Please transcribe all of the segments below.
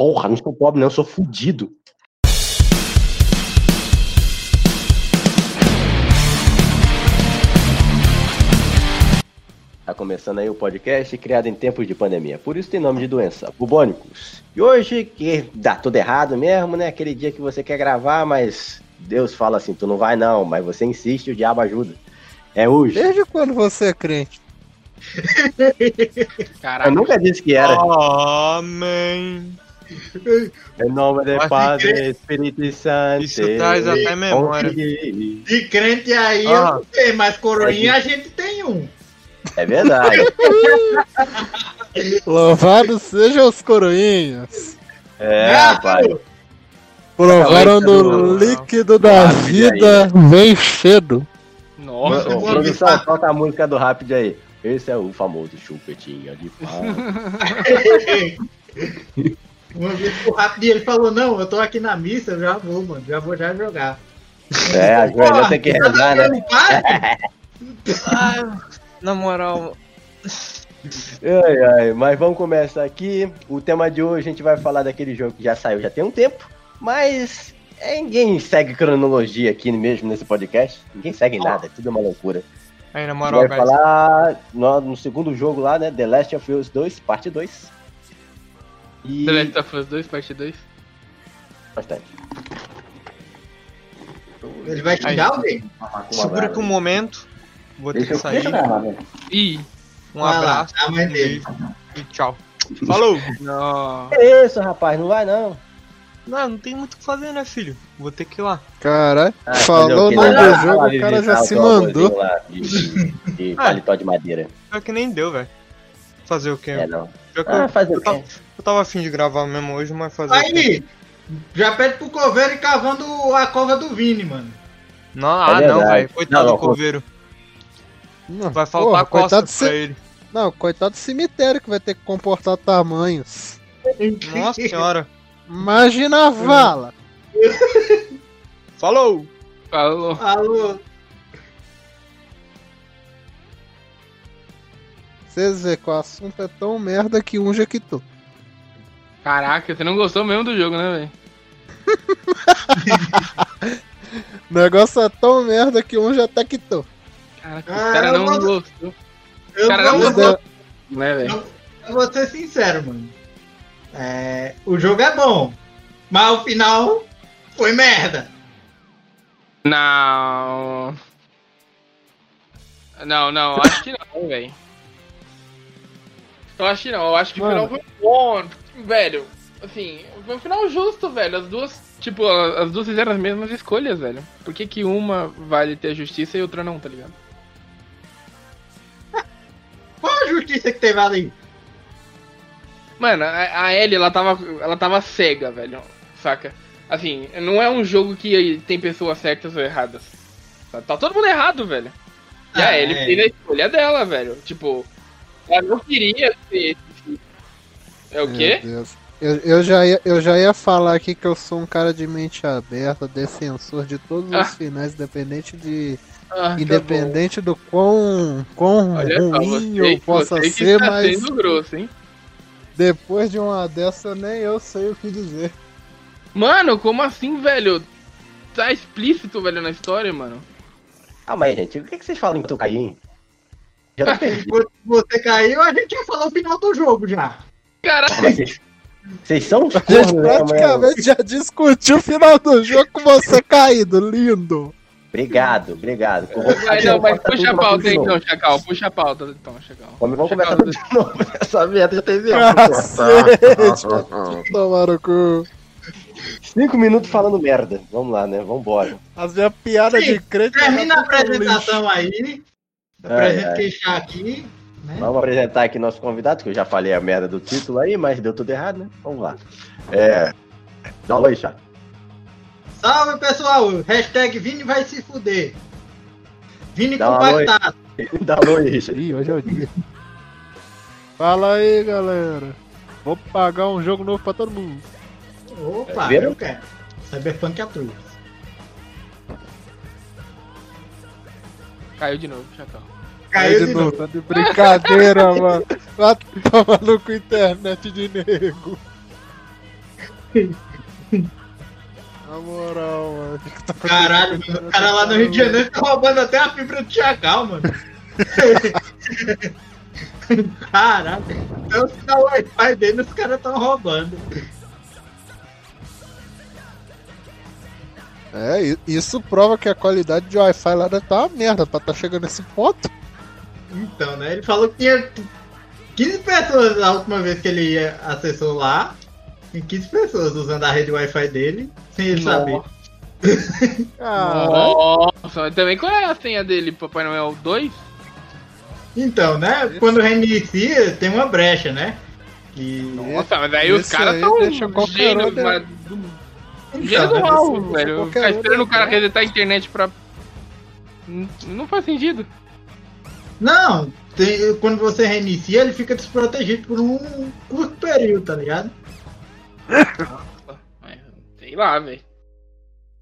Porra, não sou pobre, não, eu sou fudido. Tá começando aí o podcast criado em tempos de pandemia. Por isso tem nome de doença, bubônicos. E hoje, que dá tudo errado mesmo, né? Aquele dia que você quer gravar, mas Deus fala assim, tu não vai não, mas você insiste e o diabo ajuda. É hoje. Desde quando você é crente? Eu nunca disse que era. Amém. Em nome Mas Padre, que- Espírito Santo. Isso traz até memória. De crente aí eu Ah. não sei, mas coroinha a gente tem um. É verdade. Louvado sejam os coroinhas. É, rapaz. Provaram do do- líquido da vida vem cedo. Nossa, Mano, produção, toca a música do Rápido aí. Esse é o famoso chupetinha de pau. Uma vez o rápido ele falou, não, eu tô aqui na missa, eu já vou, mano, já vou já jogar. É, a joelha tem que rezar, né? Ah, na moral, Ai, ai, mas vamos começar aqui. O tema de hoje a gente vai falar daquele jogo que já saiu já tem um tempo, mas é, ninguém segue cronologia aqui mesmo nesse podcast. Ninguém segue nada, é tudo uma loucura. aí na A gente moral, vai guys. falar no, no segundo jogo lá, né? The Last of Us 2, parte 2. E. The Last of Us 2, parte 2. Bastante. Ele vai xingar alguém? Segura que um momento. Vou ter que sair. E Um Vai lá, abraço. um beijo E tchau. Falou! Não. Que isso, rapaz, não vai não. Não, não tem muito o que fazer, né, filho? Vou ter que ir lá. Caralho, Ah, falou no o jogo, lá o cara já o se teu mandou. lá De, de paletó de madeira. Pior que nem deu, velho. Fazer o quê? É, não. Ah, fazer o quê? Eu tava afim de gravar mesmo hoje, mas fazer? Aí, já pede pro coveiro ir cavando a cova do Vini, mano. Não, ah, É não, verdade. velho. Coitado Não, não, do coveiro. Não, Vai faltar porra, costa pra ele. não, coitado do cemitério que vai ter que comportar tamanhos. Nossa senhora. Imagina a vala. Falou! Falou. Alô, Vocês vê que o assunto é tão merda que um já quitou. Caraca, você não gostou mesmo do jogo, né, velho? O negócio é tão merda que um já até quitou. Caraca, Ah, os caras eu não gosto- gostou. eu Cara, vou, não eu vou- Né, velho? eu vou ser sincero, mano. É, o jogo é bom, mas o final foi merda. Não. Não, não, acho que não, velho. Eu acho que não, eu acho que Mano. o final foi bom. Velho, assim, foi um final justo, velho. As duas, tipo, a- as duas fizeram as mesmas escolhas, velho. Por que, que uma vale ter a justiça e outra não, tá ligado? Qual a justiça que teve ali? Mano, a, a Ellie, ela tava, ela tava cega, velho. Saca? Assim, não é um jogo que tem pessoas certas ou erradas. Tá, tá todo mundo errado, velho. E a Ah, Ellie é. fez a escolha dela, velho. Tipo, ela não queria ser. É o quê? Meu Deus. Eu, eu, já ia, eu já ia falar aqui que eu sou um cara de mente aberta, defensor de todos Ah. os finais, independente de. Ah, tá independente do quão, quão. Olha só, ruim você, eu possa você que ser, está mas sendo grosso, hein? depois de uma dessa nem eu sei o que dizer. Mano, como assim, velho? Tá explícito, velho, na história, mano. Ah, mas gente, o que, que vocês falam Tocaim? Já tô perdido. Quando você caiu, a gente já falou o final do jogo já. Caralho, Mas vocês, são A gente né, praticamente já discutiu o final do jogo com você caído, lindo. Obrigado, obrigado. Vai, não, mas puxa tudo a pauta aí, então, Chacal. Puxa a pauta, então, Chacal. Vamos, vamos começar de novo. Essa merda já teve Cacete, tomaram cu. Cinco minutos falando merda. Vamos lá, né? Vambora. As minhas piadas de crente. Termina a tá no apresentação aí. Ai. quem está aqui. Né? Vamos apresentar aqui nosso convidado, que eu já falei a merda do título aí, mas deu tudo errado, né? Vamos lá. É. Dá um oi, chato. Salve pessoal! Hashtag Vini vai se fuder. Vini Dá compactado. Dá um oi, Richard. Ih, hoje é o dia. Fala aí, galera. Vou pagar um jogo novo pra todo mundo. Opa, Viram? eu quero. Cyberpunk Atrus. Caiu de novo, Chacal. Caiu de novo. Tá de brincadeira, mano. Tomar no cu internet de nego. Na moral, mano. o tá Caralho, mano, o cara lá no Rio de Janeiro tá roubando até a fibra do Chacal, mano. Caralho, até o sinal Wi-Fi dele os caras tão roubando. É, isso prova que a qualidade de Wi-Fi lá deve tá uma merda pra tá chegando nesse ponto. Então, né? Ele falou que tinha 15 pessoas a última vez que ele ia- acessou lá. Tem 15 pessoas usando a rede Wi-Fi dele, sem ele saber. Caralho. Nossa, mas também qual é a senha dele, Papai Noel 2? Então, né? Quando reinicia, tem uma brecha, né? E... Nossa, mas aí os caras são um, né? mas Então, gênio né? do mal, velho. Ficar esperando o cara resetar a internet pra... Não- Não faz sentido. Não, tem- quando você reinicia, ele fica desprotegido por um curto período, tá ligado? Mas, Sei lá, velho.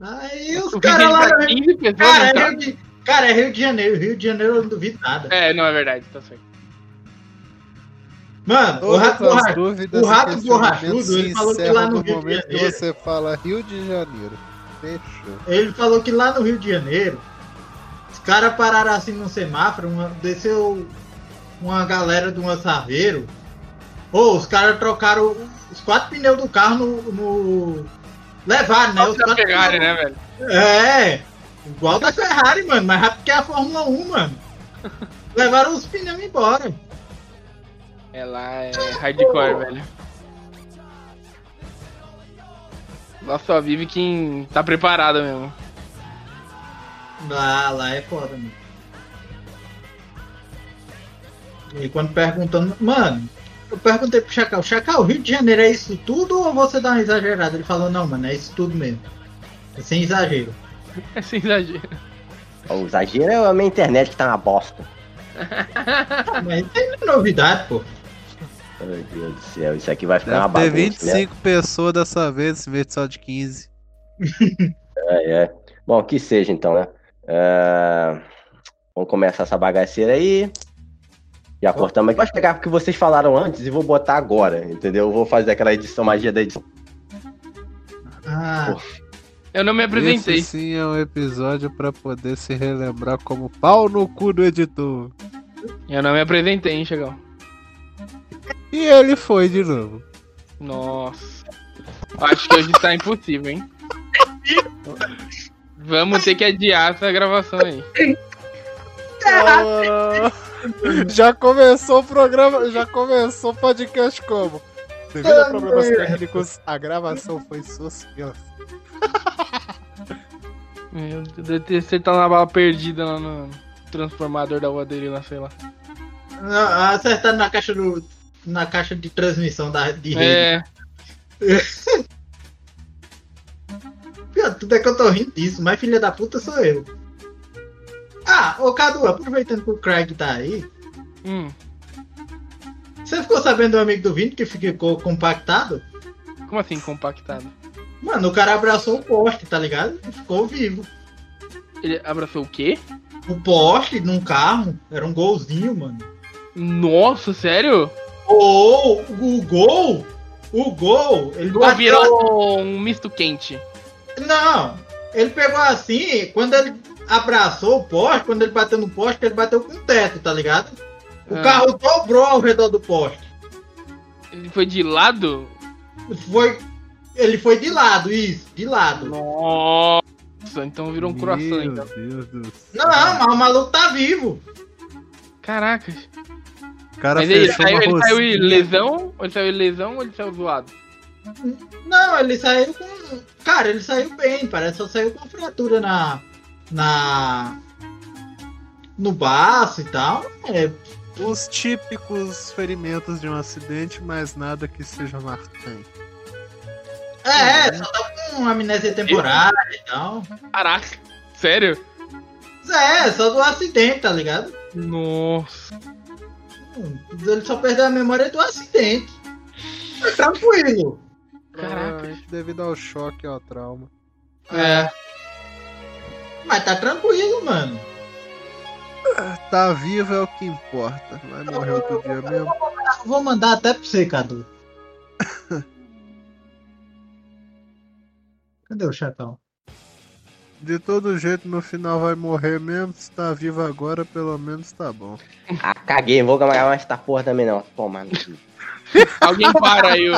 Aí os O caras lá. 15 pessoas Cara, é tá- Rio de, cara, é Rio de Janeiro. Rio de Janeiro eu não duvido nada. É, não é verdade, tá certo. Mano, o Todas rato as borrachudo. dúvidas o rato borrachudo, ele falou que lá no no Rio de Janeiro- você fala Rio de Janeiro. Fechou. Ele falou que lá no Rio de Janeiro, os caras pararam assim no semáforo, uma- desceu uma galera de um assaveiro. Ô, os caras trocaram os quatro pneus do carro no. no... Levaram, né? Os quatro pegarem, pneus. né, velho? É, igual da Ferrari, mano, mais rápido que a Fórmula 1, mano. Levaram os pneus embora. É lá, é hardcore, velho. Lá só vive quem tá preparado mesmo. Lá, lá é foda, mano. E quando perguntando, mano, eu perguntei pro Chacal, Chacal, Rio de Janeiro é isso tudo ou você dá uma exagerada? Ele falou, não, mano, é isso tudo mesmo. É sem exagero. É sem exagero. O exagero é a minha internet que tá uma bosta. Ah, Mas isso aí não é novidade, pô. Meu Deus do céu, isso aqui vai ficar uma Deve ter bagunça, né? 25 pessoas dessa vez, em vez só de 15. É, é. Bom, que seja então, né? É, Vamos começar essa bagaceira aí. Já cortamos aqui. Vou pegar o que vocês falaram antes e vou botar agora, entendeu? Eu vou fazer aquela edição, magia da edição. Ah, Eu não me apresentei. Esse sim é um episódio pra poder se relembrar como pau no cu do editor. Eu não me apresentei, hein, Chegão. E ele foi de novo. Nossa. Acho que hoje tá impossível, hein? Vamos ter que adiar essa gravação aí. Já começou o programa, já começou o podcast como? Devido a problemas técnicos, a gravação foi suspensa. Meu Deus, deve ter você tá na bala perdida lá no transformador da lá, sei lá. não, acertado na caixa do. Na caixa de transmissão da, de rede. É, Pior, tudo é que eu tô rindo disso, mas filha da puta sou eu. Ah, ô Cadu, aproveitando que o Craig tá aí, hum, você ficou sabendo do amigo do Vini que ficou compactado? como assim compactado? Mano, o cara abraçou o poste, tá ligado? E ficou vivo. Ele abraçou o quê? O poste num carro era um golzinho, mano. Nossa, sério? Ou o gol, o gol, ele bateu. virou um misto quente. Não, ele pegou assim, quando ele abraçou o poste, quando ele bateu no poste, ele bateu com o teto, tá ligado? O Ah. carro dobrou ao redor do poste. Ele foi de lado? Foi. Ele foi de lado, isso, de lado. Nossa, então virou um croissant, Meu então. Deus do céu. Não, mas o maluco tá vivo. Caracas. O cara Mas ele saiu, ele saiu rosquinha. lesão? Ou ele saiu lesão ou ele saiu zoado? Não, ele saiu com. Cara, ele saiu bem, parece que só saiu com fratura na. Na. No baço e tal. É, Os típicos ferimentos de um acidente, mas nada que seja marcante. é, só tá com amnésia temporária e tal. Caraca. Sério? É, só do acidente, tá ligado? Nossa. Ele só perdeu a memória do acidente. É tranquilo. Caraca. Devido ao choque e ao trauma. É. Mas tá tranquilo, mano. Tá vivo é o que importa. Vai morrer outro dia mesmo. Vou mandar até pra você, Cadu. Cadê o chacal? De todo jeito, no final vai morrer mesmo. Se tá vivo agora, pelo menos tá bom. Ah, caguei, vou gravar mais essa porra também não. Toma. no cu. Alguém para aí o...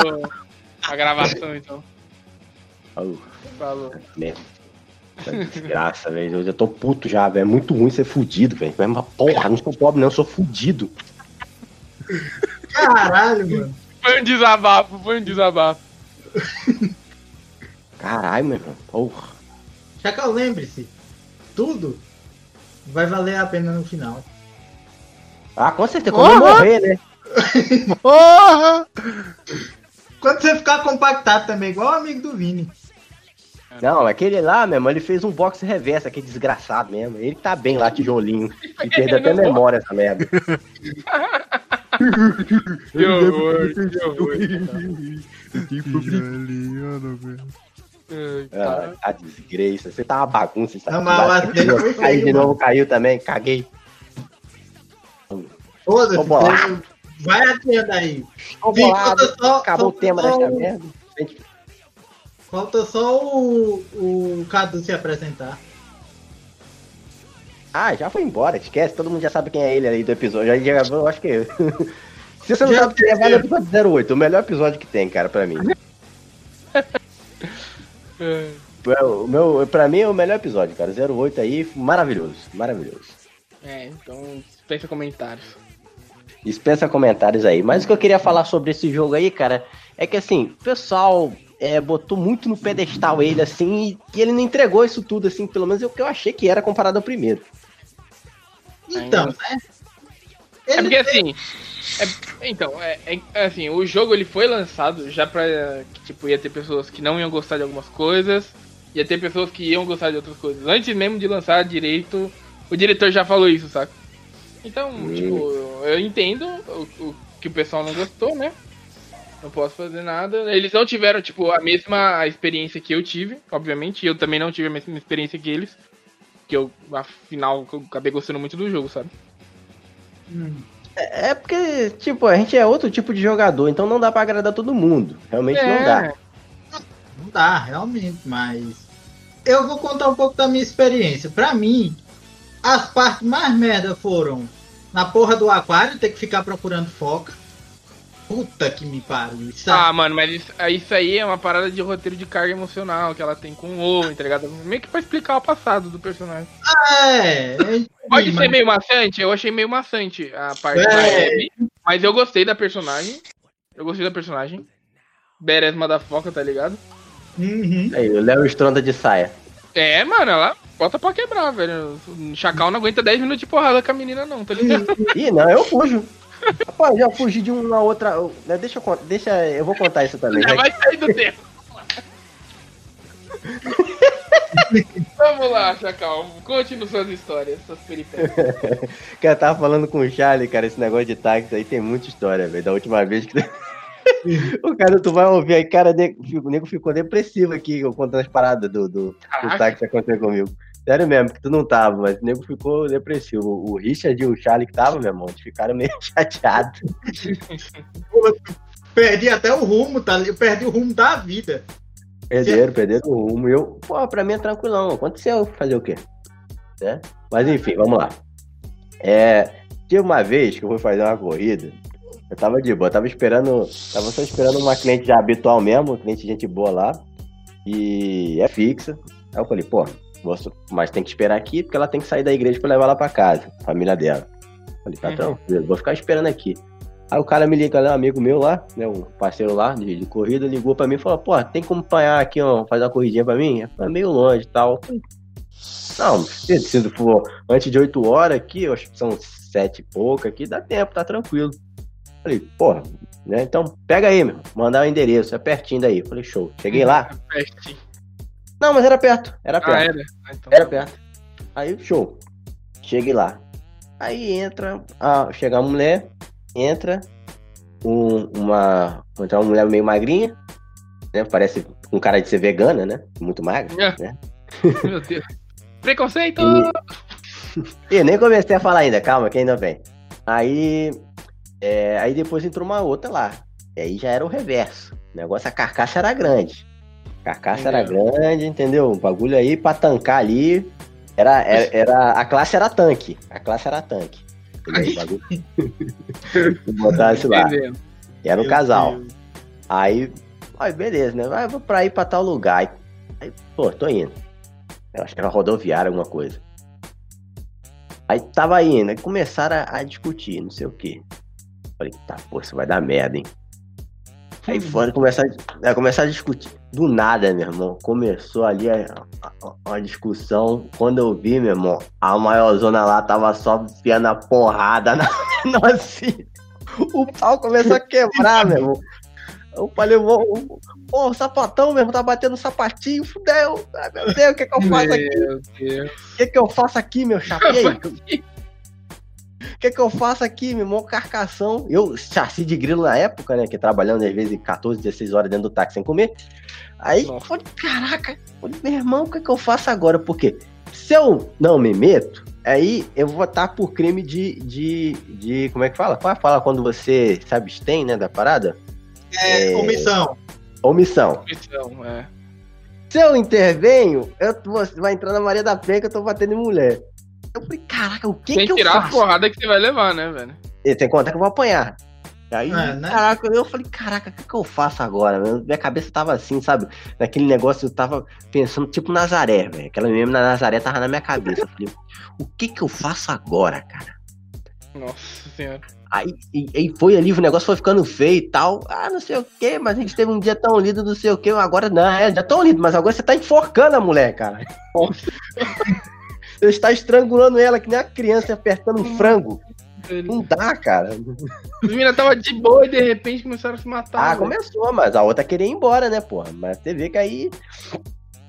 a gravação, então. Au, Falou. merda. Tá Desgraça, velho. Eu já tô puto já, velho. É muito ruim ser fudido, velho. Mas, mas, porra, não sou pobre, não, eu sou fudido. Caralho, mano. Foi um desabafo, foi um desabafo. Caralho, meu irmão. Porra. Chacal, lembre-se, tudo vai valer a pena no final. Ah, com certeza, quando eu morrer, né? Porra! Quando você ficar compactado também, igual o amigo do Vini. Não, aquele lá, meu irmão, ele fez um boxe reverso, aquele desgraçado mesmo. Ele tá bem lá, tijolinho. E perdeu até a memória essa merda. Que horror, que horror. Tijolinho, velho. Ai, Ah, a desgraça. Você tá uma bagunça. Você tá Não, mas Caiu de mano. novo, caiu também. Caguei. Foda-se, vai adiando aí. Bolado. só- Acabou o tema desta o- merda. Falta só o, o Cadu se apresentar. Ah, já foi embora, esquece, todo mundo já sabe quem é ele aí do episódio. Já gravou, eu acho que. Se você não Já sabe quem é, vai no episódio 08, o melhor episódio que tem, cara, pra mim. É. O meu, pra mim é o melhor episódio, cara. 08 aí, maravilhoso, maravilhoso. É, então dispensa comentários. Dispensa comentários aí. Mas o que eu queria falar sobre esse jogo aí, cara, é que assim, o pessoal é, botou muito no pedestal ele, assim, e, e ele não entregou isso tudo, assim, pelo menos é o que eu achei que era comparado ao primeiro. Então, né? É porque assim. é- então, é, é- assim, o jogo ele foi lançado já pra. Que, tipo, ia ter pessoas que não iam gostar de algumas coisas, ia ter pessoas que iam gostar de outras coisas. Antes mesmo de lançar direito, o diretor já falou isso, saca? Então, Hum. tipo, eu entendo o, o que o pessoal não gostou, né? Não posso fazer nada. Eles não tiveram, tipo, a mesma experiência que eu tive, obviamente. e Eu também não tive a mesma experiência que eles. Que eu, afinal, eu acabei gostando muito do jogo, sabe? Hum, É é porque, tipo, a gente é outro tipo de jogador, então não dá pra agradar todo mundo. Realmente É. não dá. não dá, realmente, mas. Eu vou contar um pouco da minha experiência. Pra mim, as partes mais merda foram na porra do aquário, ter que ficar procurando foca. Puta que me pariu. Isso Ah, mano, mas isso, isso aí é uma parada de roteiro de carga emocional que ela tem com o Owen, tá ligado? Meio que pra explicar o passado do personagem. é. entendi, Pode ser mas- meio maçante, eu achei meio maçante a parte É. da Abby, mas eu gostei da personagem. Eu gostei da personagem. Beresma da foca, tá ligado? Uhum. Aí, o Léo Stronda de saia. É, mano, ela bota pra quebrar, velho. O Chacal não aguenta 10 minutos de porrada com a menina, não, tá ligado? Ih, não, eu fujo. Rapaz, já fugi de uma outra. né, Deixa eu contar. Deixa, eu vou contar isso também. Já já vai sair do tempo. Vamos lá, Chacal. Conte-nos suas histórias, suas peripécias. que eu tava falando com o Charlie, cara, esse negócio de táxi aí tem muita história, velho. Da última vez que. o cara, tu vai ouvir aí, cara, o nego ficou depressivo aqui, contando as paradas do, do, do táxi que aconteceu comigo. Sério mesmo, que tu não tava, mas o nego ficou depressivo. O Richard e o Charlie que tava, meu irmão, eles ficaram meio chateados. Perdi até o rumo, tá? Eu perdi o rumo da vida. Perderam, perderam o rumo. Eu, pô, pra mim é tranquilão. Aconteceu fazer o quê? Né? Mas enfim, vamos lá. É, tinha uma vez que eu fui fazer uma corrida. Eu tava de boa, eu tava esperando. Tava só esperando uma cliente já habitual mesmo, cliente gente boa lá. E é fixa. Aí eu falei, pô, mas tem que esperar aqui porque ela tem que sair da igreja pra levar ela pra casa, família dela. Falei, tá Uhum. tranquilo, vou ficar esperando aqui. Aí o cara me liga, né, um amigo meu lá, né, um parceiro lá de, de corrida, ligou pra mim e falou, pô, tem como apanhar aqui, ó, fazer uma corridinha pra mim? É meio longe e tal. Falei, Não, se, se for antes de 8 horas aqui, eu acho que são 7 e pouco aqui, dá tempo, tá tranquilo. Falei, porra, né, então pega aí, meu, mandar o endereço, é pertinho daí. Falei, show. Cheguei lá, Peste. Não, mas era perto, era perto. Ah, era? Ah, então. Era perto. Aí, show. Cheguei lá. Aí entra. Ah, chega a mulher, entra um, uma. Entra uma mulher meio magrinha, né? Parece com cara de ser vegana, né? Muito magra, É. né? Meu Deus. Preconceito! E nem comecei a falar ainda, calma, que ainda vem. Aí. é, aí depois entrou uma outra lá. E aí já era o reverso. O negócio, a carcaça era grande. Carcaça era grande, entendeu? O bagulho aí pra tancar ali. Era, era, era- a classe era tanque. A classe era tanque. Entendeu? O isso lá. E era um casal. Aí, aí, beleza, né? Vai, vou pra ir pra tal lugar. Aí, pô, tô indo. Eu acho que era rodoviária, alguma coisa. Aí tava indo, aí começaram a, a discutir, não sei o quê. Falei, tá, pô, isso vai dar merda, hein? Aí foram começar, a- começar a discutir. Do nada, meu irmão, começou ali a, a- a discussão. Quando eu vi, meu irmão, a maiorzona lá tava só enfiando a porrada na nossa. O pau começou a quebrar, meu irmão. Eu falei, vou, pô, o sapatão mesmo tá batendo sapatinho, fudeu. Ai, meu Deus, o que que eu faço aqui? Meu. O que que eu faço aqui, meu chapa? E aí? O que que eu faço aqui, meu irmão? Carcação. Eu, chassi de grilo na época, né? Que trabalhando às vezes 14, 16 horas dentro do táxi sem comer. Aí, Nossa. falei, caraca, falei, meu irmão, o que que eu faço agora? Porque se eu não me meto, aí eu vou estar por crime de, de, de. Como é que fala? Qual é a fala quando você se abstém, né, da parada? É, comissão. Omissão. Missão, é. Se eu intervenho, eu, você vai entrar na Maria da Penha que eu tô batendo em mulher. Eu falei, caraca, o que Sem que eu tirar a faço? porrada que você vai levar, né, velho? E tem conta que eu vou apanhar. Aí, É, né? caraca, eu falei, caraca, o que, que eu faço agora? Minha cabeça tava assim, sabe? Naquele negócio, eu tava pensando, tipo Nazaré, velho. Aquela mesmo na Nazaré tava na minha cabeça. Eu falei, o que que eu faço agora, cara? Nossa senhora. Aí, e, e foi ali, o negócio foi ficando feio e tal. Ah, não sei o que, mas a gente teve um dia tão lindo, não sei o que. Agora não, é, já tão lindo, mas agora você tá enforcando a mulher, cara. Você está estrangulando ela que nem a criança apertando um frango. Não dá, cara. As meninas tava de boa e de repente começaram a se matar. Ah, velho. começou, mas a outra queria ir embora, né, porra? Mas você vê que aí.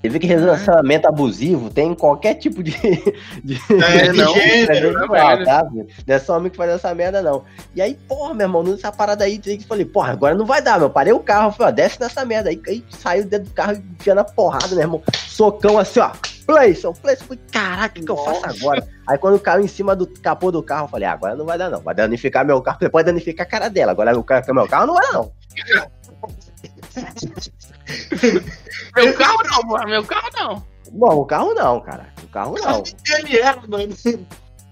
Você vê que relacionamento abusivo tem qualquer tipo de. de É, de não, gênero. de- velho. tá, filho? Não é só homem que faz essa merda, não. E aí, porra, meu irmão, nessa parada aí, eu falei, porra, agora não vai dar, meu. Parei o carro, falei, ó, desce nessa merda. Aí, aí saiu dentro do carro enfiando a porrada, meu irmão. Socão assim, ó. Playson, Playson. Falei, caraca, o que, que eu faço agora? Aí quando caiu em cima do capô do carro, eu falei, ah, agora não vai dar, não. Vai danificar meu carro. Você pode danificar a cara dela. Agora o cara meu carro não vai dar, não. Meu carro não, porra. Meu carro não. Bom, o carro não, cara. O carro não. Ele era, mano.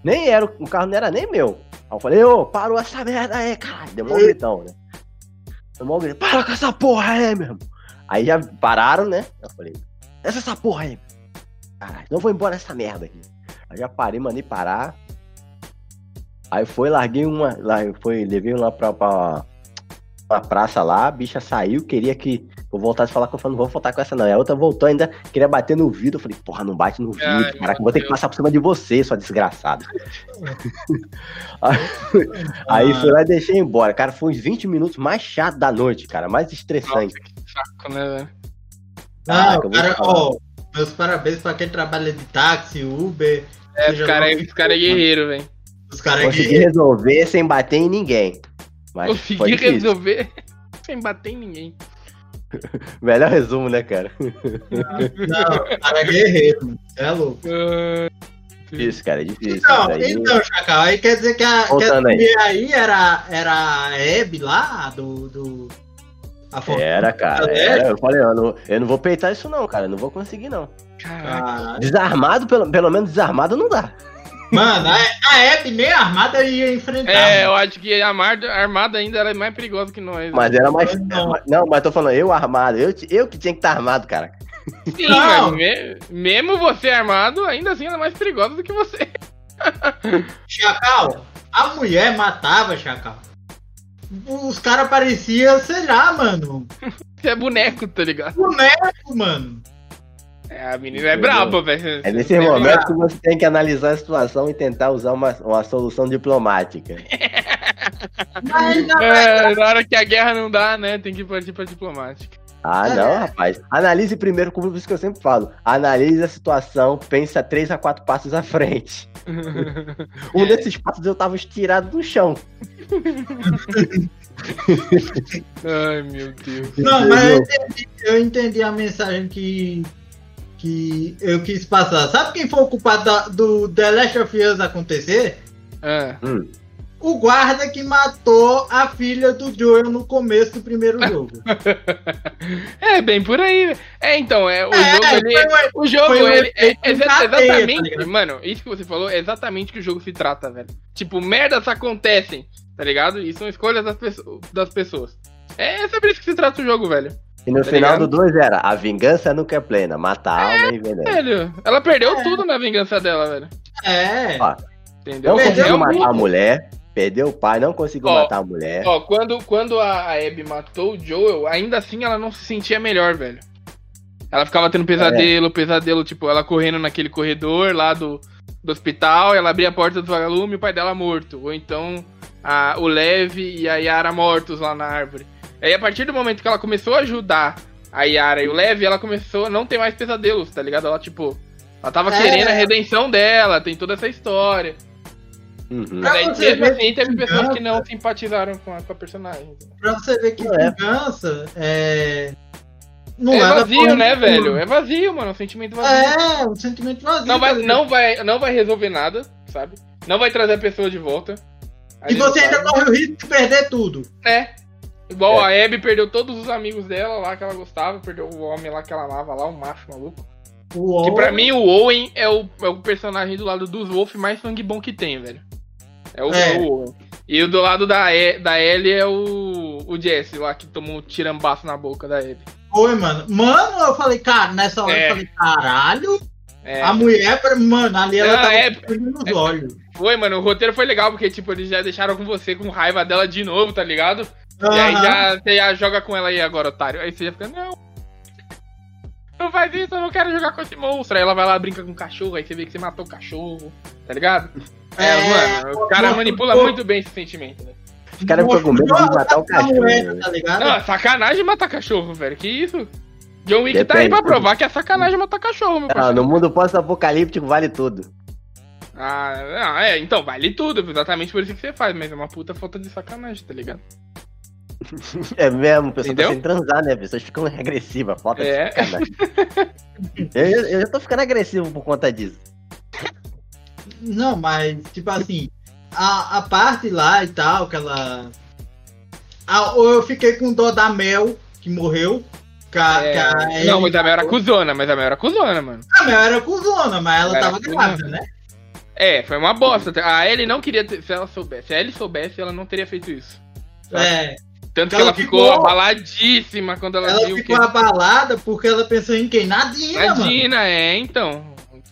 Nem era, o carro não era nem meu. Aí eu falei, ô, parou essa merda aí, caralho. Deu mó gritão, né? Deu mó gritão, para com essa porra aí, meu irmão. Aí já pararam, né? Eu falei, desce essa porra aí. Caralho, não vou embora essa merda aqui. Aí já parei, mandei parar. Aí foi, larguei uma. Lá, foi, levei lá pra, pra uma praça lá, a bicha saiu, queria que eu voltasse a falar com eu falei, não vou voltar com essa não. E a outra voltou ainda, queria bater no vidro. Eu falei, porra, não bate no vidro, Ai, caraca, vou ter que passar por cima de você, sua desgraçada. Aí fui lá e deixei embora. Cara, foi uns 20 minutos mais chato da noite, cara, mais estressante. Saco, né, velho? Vou cara, ó, meus parabéns pra quem trabalha de táxi, Uber. É, os caras é, cara é guerreiro, velho. Os caras é Consegui resolver sem bater em ninguém. Mas Consegui resolver sem bater em ninguém. Melhor resumo, né, cara? Não, o cara é guerreiro. É louco. Difícil, cara, é difícil. Então, então, Chacal, aí quer dizer que a, que Voltando a aí. mulher aí era, era a Hebe lá, do. do Era, cara. Era. Eu falei, eu não, eu não vou peitar isso, não, cara. Eu não vou conseguir, não. Caraca. Caralho. Desarmado, pelo, pelo menos desarmado não dá. Mano, a, a Hebe nem armada ia enfrentar. É, eu mano. acho que a armada, a armada ainda era mais perigosa que nós. Mas era mais. Não. Não, mas tô falando, eu armado. Eu, eu que tinha que estar armado, cara. Sim, Não. mas me- mesmo você armado, ainda assim ela é mais perigosa do que você. Chacal, a mulher matava, Chacal. Os caras pareciam, sei lá, mano. Você é boneco, tá ligado? Boneco, mano. É, a menina é braba, velho. É nesse momento que você tem que analisar a situação e tentar usar uma, uma solução diplomática. Mas, na É, na hora que a guerra não dá, né? Tem que partir pra diplomática. Ah, É. não, rapaz. Analise primeiro, como isso que eu sempre falo. Analise a situação, pensa três a quatro passos à frente. Um desses passos eu tava estirado no chão. Ai, meu Deus. Não, mas eu entendi, eu entendi a mensagem que, que eu quis passar. Sabe quem foi o culpado da- do The Last of Us acontecer? É. o guarda que matou a filha do Joel no começo do primeiro jogo. É, bem por aí. É, então, é, o É, jogo, ele, foi o jogo, ele, é, é tá exatamente, ligado? mano, isso que você falou é exatamente o que o jogo se trata, velho. Tipo, merdas acontecem, tá ligado? E são escolhas das, pesso- das pessoas. É sobre isso que se trata o jogo, velho. E no Tá final ligado? do 2 era a vingança nunca é plena, mata a alma e veneno. Velho, ela perdeu tudo na vingança dela, velho. É. Ó, Entendeu? Não Perdeu conseguiu matar a mulher, perdeu o pai, não conseguiu Ó, matar a mulher. Ó, quando, quando a, Abby matou o Joel, ainda assim ela não se sentia melhor, velho. Ela ficava tendo pesadelo, pesadelo, tipo, ela correndo naquele corredor lá do, do hospital, ela abria a porta do vagalume e o pai dela morto. Ou então a, o Lev e a Yara mortos lá na árvore. Aí a partir do momento que ela começou a ajudar a Yara e o Lev, ela começou a não ter mais pesadelos, tá ligado? Ela, tipo, ela tava É. querendo a redenção dela, tem toda essa história. Uhum. Pra Daí, você mesmo ver assim, teve que pessoas que não simpatizaram com a, com a personagem. Pra você ver que é. vingança é. Não é leva vazio, né, nenhuma. velho? É vazio, mano. É um sentimento vazio. É, um sentimento vazio. Não, vai, não, vai, não vai resolver nada, sabe? Não vai trazer a pessoa de volta. E você ainda corre o risco de perder tudo. É. Igual a Abby perdeu todos os amigos dela lá que ela gostava, perdeu o homem lá que ela amava lá, o macho maluco. O Que pra mim o Owen é o, é o personagem do lado dos Wolf mais sangue bom que tem, velho. É o, É. o. E o do lado da, e, da Ellie é o, o Jesse lá que tomou um tirambaço na boca da Abby. Oi, mano. Mano, eu falei, cara, nessa hora É. eu falei, caralho. É. A mulher, mano, ali ela Não, tava é- nos olhos. Foi, mano, o roteiro foi legal, porque, tipo, eles já deixaram com você com raiva dela de novo, tá ligado? E aí já, você já joga com ela aí agora, otário. Aí você já fica, não. Não faz isso, eu não quero jogar com esse monstro. Aí ela vai lá, brinca com o cachorro, aí você vê que você matou o cachorro, tá ligado? É, É, mano, o cara pô, manipula pô. muito bem esse sentimento, né? Os caras ficam com medo de matar o A cachorro. né? tá ligado? Não, é sacanagem matar cachorro, velho. Que isso? John Wick tá aí Depende. pra provar que é sacanagem matar cachorro, meu Não, no mundo pós-apocalíptico vale tudo. Ah, não, é, então, vale tudo, exatamente por isso que você faz, mas é uma puta falta de sacanagem, tá ligado? É mesmo, a pessoa Entendeu? tá sem transar, né? As pessoas ficam agressivas, falta É. de eu, eu já tô ficando agressivo por conta disso. Não, mas, tipo assim, a, a parte lá e tal, que ela. A, ou eu fiquei com dó da Mel, que morreu. Que a, É, que a não, mas a Mel era cuzona, mas a Mel era cuzona, mano. A Mel era cuzona, mas ela Era tava cuzona. grávida, né? É, foi uma bosta. A Ellie não queria ter, se ela soubesse. Se a Ellie soubesse, ela não teria feito isso. Tá. É. Tanto que Ela ela ficou ficou- abaladíssima quando ela, Ela viu ficou que. abalada porque ela pensou em quem? Na Dina, A mano. Dina, é, então.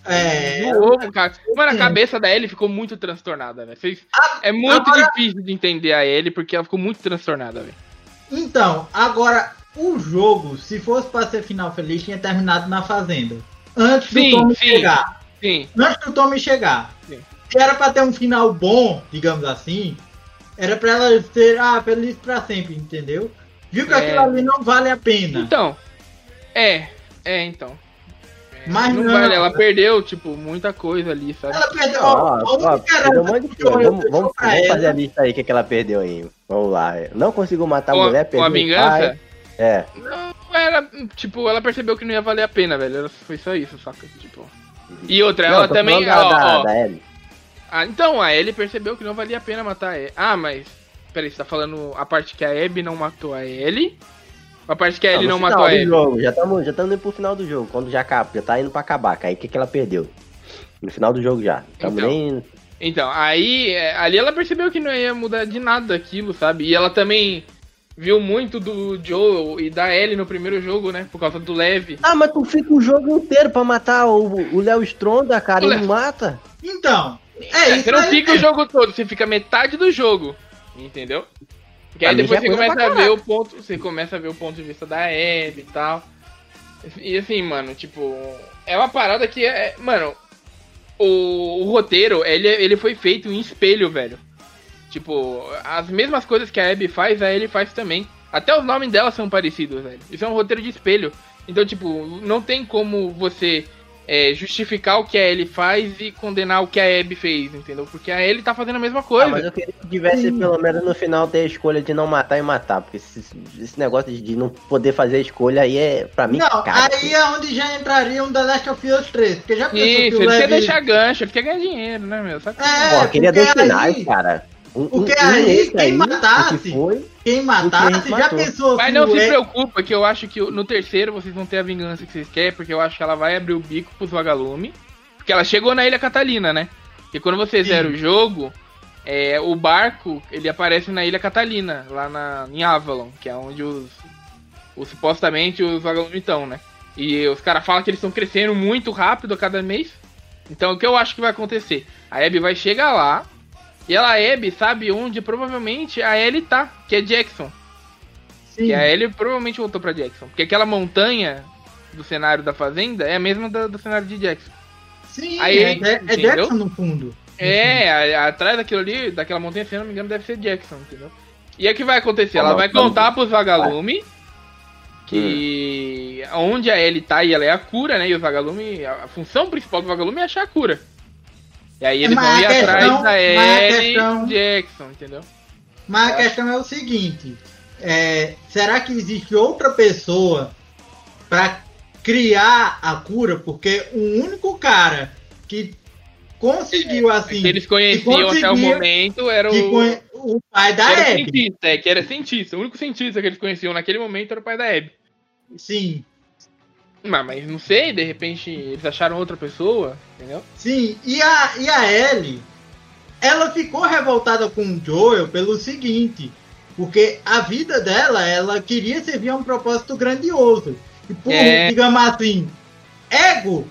É. No ovo, cara. Mano, a cabeça da Ellie ficou muito transtornada, velho. É muito agora- difícil de entender a Ellie porque ela ficou muito transtornada, velho. Então, agora, o jogo, se fosse pra ser final feliz, tinha terminado na fazenda. Antes Sim, do Tommy sim. chegar. Sim. Antes do Tommy chegar. Sim. Se era pra ter um final bom, digamos assim, era pra ela ser ah, feliz pra sempre, entendeu? Viu que É. aquilo ali não vale a pena. Então. É, é, então. É, Mas não, não. vale, ela perdeu, tipo, muita coisa ali, sabe? Ela perdeu. Ó, Ó, ó, perdeu um monte de coisa. Vamos, vamos- vamos fazer a ela. lista aí, o que, que ela perdeu aí. Vamos lá. Não conseguiu matar a Com a, mulher, com perdeu a o vingança. pai. É. Não, era, tipo, ela percebeu que não ia valer a pena, velho. Era- Foi só isso, saca? Tipo. E outra, Não, ela também. da, ó, da, ó. da Ellie. Ah, então, a Ellie percebeu que não valia a pena matar a Ellie. Ah, mas. Peraí, você tá falando a parte que a Abby não matou a Ellie? A parte que a Ellie no não matou a Abby? jogo, já estamos já tamo indo pro final do jogo, quando já acaba, já tá indo pra acabar, aí o que, que ela perdeu? No final do jogo já. Tamo Então. nem. Então, aí. é, Ali ela percebeu que não ia mudar de nada aquilo, sabe? E ela também viu muito do Joel e da Ellie no primeiro jogo, né? Por causa do Leve. Ah, mas tu fica o jogo inteiro pra matar o o Léo Stronda, cara, O e não mata? Então, é, É, isso você não fica o jogo todo, você fica metade do jogo. Entendeu? Porque aí depois é você começa a ver o ponto. Você começa a ver o ponto de vista da Abby e tal. E assim, mano, tipo. É uma parada que é. Mano, o, o roteiro, ele, ele foi feito em espelho, velho. Tipo, as mesmas coisas que a Abby faz, a ele faz também. Até os nomes dela são parecidos, velho. Isso é um roteiro de espelho. Então, tipo, não tem como você é, justificar o que a Ellie faz e condenar o que a Abby fez, entendeu? Porque a Ellie tá fazendo a mesma Ah, coisa. mas eu queria que tivesse pelo menos no final ter a escolha de não matar e matar, porque esse, esse negócio de não poder fazer a escolha aí é, pra mim, Não, cara. aí é onde já entraria um The Last of Us 3. Porque já pensou que Isso, o ele quer deixar gancho, ele quer ganhar dinheiro, né, meu? Sabe? É, Pô, eu queria dois finais, aí- cara. Um, Porque um- aí, quem o matasse- que foi, Quem matasse, que já matou. pensou Mas se não se E- preocupa, que eu acho que no terceiro vocês vão ter a vingança que vocês querem, porque eu acho que ela vai abrir o bico pros vagalumes. Porque ela chegou na Ilha Catalina, né? E quando você Sim. zera o jogo, é, o barco, ele aparece na Ilha Catalina, lá na, em Avalon, que é onde os, os supostamente os vagalumes estão, né? E os caras falam que eles estão crescendo muito rápido a cada mês. Então o que eu acho que vai acontecer? A Abby vai chegar lá, e ela, a Abby, sabe onde provavelmente a Ellie tá, que é Jackson. Sim. Que a Ellie provavelmente voltou pra Jackson. Porque aquela montanha do cenário da fazenda é a mesma da- do, cenário de Jackson. Sim, Aí, é, é entendeu? Jackson no fundo. É, a- a- atrás daquilo ali, daquela montanha, se eu não me engano, deve ser Jackson, entendeu? E aí o que vai acontecer? Ah, Ela não, vai contar pros vagalumes que onde a Ellie tá e ela é a cura, né? E os vagalumes, a a função principal do vagalume é achar a cura. E aí eles Mas vão ir questão- atrás da mas a Ellie questão- Jackson, entendeu? Mas a questão é o seguinte: é, será que existe outra pessoa para criar a cura? Porque o único cara que conseguiu assim. Se eles conheciam até o momento era que o. o pai da Abby. cientista, é, que era cientista. O único cientista que eles conheciam naquele momento era o pai da Abby. Sim, Mas, mas não sei, de repente eles acharam outra pessoa, entendeu? sim. E a, e a Ellie, ela ficou revoltada com o Joel pelo seguinte. Porque a vida dela, ela queria servir a um propósito grandioso. E por, É. digamos assim, ego,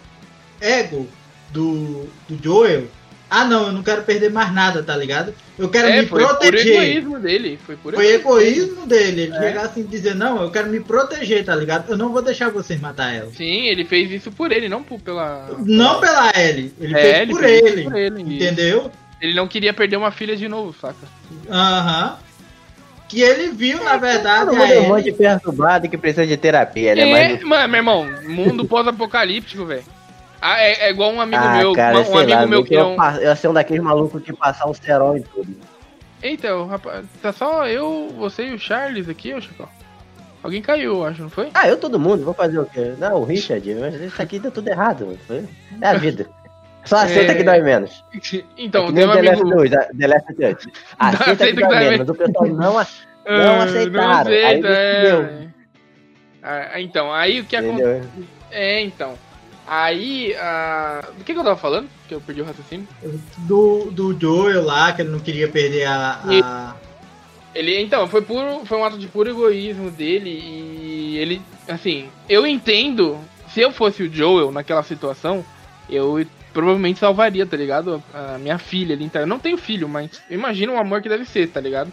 ego do, do Joel. Ah não, eu não quero perder mais nada, tá ligado? Eu quero é, me foi por proteger. egoísmo dele. Foi por Foi egoísmo dele. Ele É. chegar assim e dizer, não, eu quero me proteger, tá ligado? Eu não vou deixar vocês matar ela. Sim, ele fez isso por ele, não por, pela. Não pela Ellie, ele É, fez ele por fez isso ele. por ele. Entendeu? Ele não queria perder uma filha de novo, saca? Aham. Que ele viu, na verdade, todo a mundo é um monte de perturbado que precisa de terapia, né? É, Mas mano, meu irmão, mundo pós-apocalíptico, velho. Ah, é, é igual um amigo ah, meu, cara, uma- um sei amigo lá, meu que é eu, um. eu ia ser um daqueles malucos que passar um cerol em tudo. Eita, o rapaz, tá só eu, você e o Charles aqui, ô Chicó. Alguém caiu, acho, não foi? Ah, eu todo mundo, vou fazer o quê? Não, o Richard, mas isso aqui deu tudo errado. Foi- É a vida. Só aceita É. que dói menos. Então, é tem um o The Last amigo. Us, a- The Last Us. Aceita aceita que que dói dói menos, mas o pessoal não, a- não Ah, aceitaram. Aí aceita, é. fudeu. Ah, então, aí o que acontece. entendeu? É, então. Aí, ah, do que, que eu tava falando? Que eu perdi o raciocínio. Do, do Joel lá, que ele não queria perder a. a- Ele, então, foi puro, foi um ato de puro egoísmo dele e ele, assim, eu entendo, se eu fosse o Joel naquela situação, eu provavelmente salvaria, tá ligado? A minha filha ali, então, eu não tenho filho, mas imagina o amor que deve ser, tá ligado?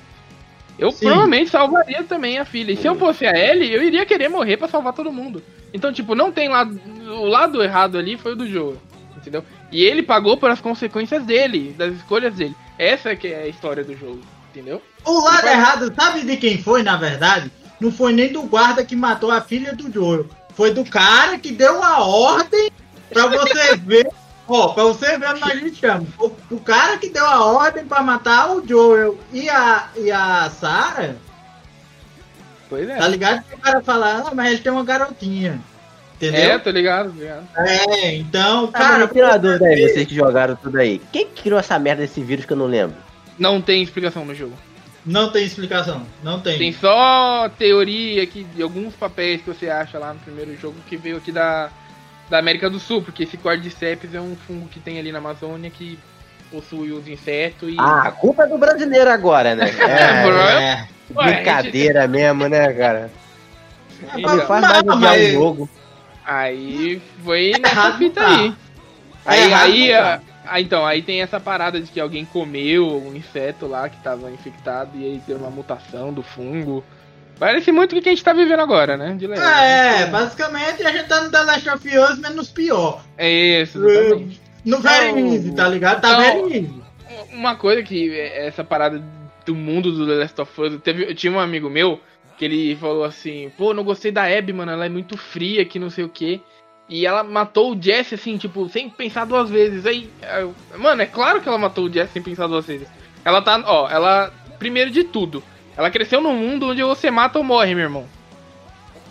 Eu Sim. provavelmente salvaria também a filha. E se eu fosse a Ellie, eu iria querer morrer pra salvar todo mundo. Então, tipo, não tem lado. O lado errado ali foi o do Joel. Entendeu? E ele pagou pelas consequências dele, das escolhas dele. Essa é que é a história do jogo, entendeu? O lado Vai- errado, sabe de quem foi, na verdade? Não foi nem do guarda que matou a filha do Joel. Foi do cara que deu a ordem pra você ver. Ó, pra você ver onde a gente chama. O, o cara que deu a ordem pra matar o Joel e a, e a Sarah, Pois é. tá ligado? Que o cara fala, ah, mas ele tem uma garotinha. É, Entendeu? tô ligado, tô ligado. É, então, Cara, cara. me tira uma dúvida aí, vocês que jogaram tudo aí. Quem que criou essa merda desse vírus que eu não lembro? Não tem explicação no jogo. Não tem explicação. Não tem. Tem só teoria aqui de alguns papéis que você acha lá no primeiro jogo que veio aqui da, da América do Sul, porque esse Cordyceps é um fungo que tem ali na Amazônia que possui os insetos e. Ah, a culpa é do brasileiro agora, né? bro. É, É. Ué, brincadeira mesmo, né, cara? É, Não me faz mais odiar mas- o jogo. Aí foi nessa fita tá. aí. Aí, errado aí, não tá. a- ah, então, aí tem essa parada de que alguém comeu um inseto lá que tava infectado e aí deu uma mutação do fungo. Parece muito o que a gente tá vivendo agora, né? De leve. É, basicamente a gente tá no The Last of Us menos pior. É isso, exatamente. No Very Não, Easy, tá ligado? Tá não. Very Easy. Uma coisa que é essa parada do mundo do The Last of Us, teve, eu tinha um amigo meu que ele falou assim, pô, não gostei da Abby, mano, ela é muito fria, que não sei o que. E ela matou o Jesse, assim, tipo, sem pensar duas vezes. Aí, eu- mano, é claro que ela matou o Jesse sem pensar duas vezes. Ela tá, ó, ela, primeiro de tudo, ela cresceu num mundo onde você mata ou morre, meu irmão.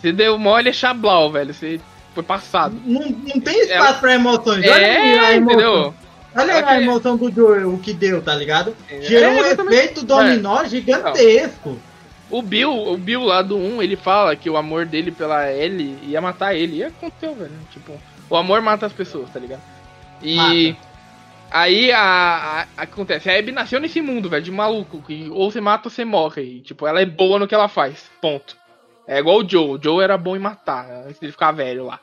Você deu mole é chablau, velho, você foi passado. Não, não tem espaço Ela- pra emoções. Olha aí É, emoção. entendeu? Olha a emoção do Joel, o que deu, tá ligado? É, Gerou um exatamente. efeito dominó gigantesco. O Bill, o Bill lá do 1, ele fala que o amor dele pela Ellie ia matar ele. E aconteceu, velho. Tipo, o amor mata as pessoas, tá ligado? E Mata. aí a, a- acontece, a Abby nasceu nesse mundo, velho, de maluco, que ou você mata ou você morre. E, tipo, ela é boa no que ela faz. Ponto. É igual o Joe. O Joe era bom em matar, antes de ficar velho lá.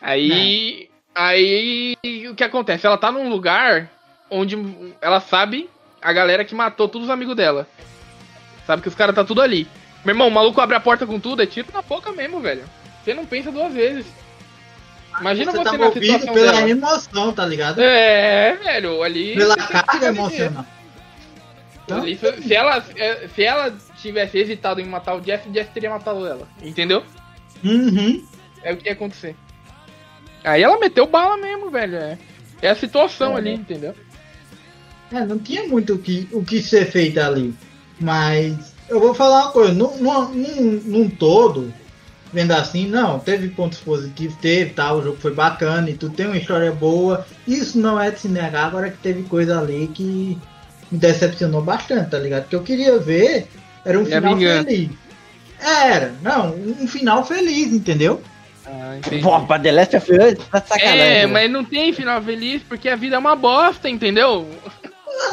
Aí. Aí. O que acontece? Ela tá num lugar onde ela sabe a galera que matou todos os amigos dela. Sabe que os caras tá tudo ali. Meu irmão, o maluco abre a porta com tudo, é tiro na boca mesmo, velho. Você não pensa duas vezes. Imagina Você você, tá na situação pela dela. emoção, tá ligado? É, velho, ali. Pela carga emocional. Ali, se, se ela, se ela tivesse hesitado em matar o Jeff, o Jeff teria matado ela. Entendeu? Uhum. É o que ia acontecer. Aí ela meteu bala mesmo, velho. É, é a situação É, ali, né? entendeu? É, não tinha muito o que, o que ser feito ali. Mas eu vou falar uma coisa, num, num, num- num todo, vendo assim, não, teve pontos positivos, teve, tá, o jogo foi bacana e tu tem uma história boa. Isso não é de se negar, agora que teve coisa ali que me decepcionou bastante, tá ligado? Que eu queria ver era um E final feliz. Era, não, um final feliz, entendeu? Ah, entendi. Pô, pra The Last of Us, tá sacanagem. É, né? mas não tem final feliz porque a vida é uma bosta, entendeu?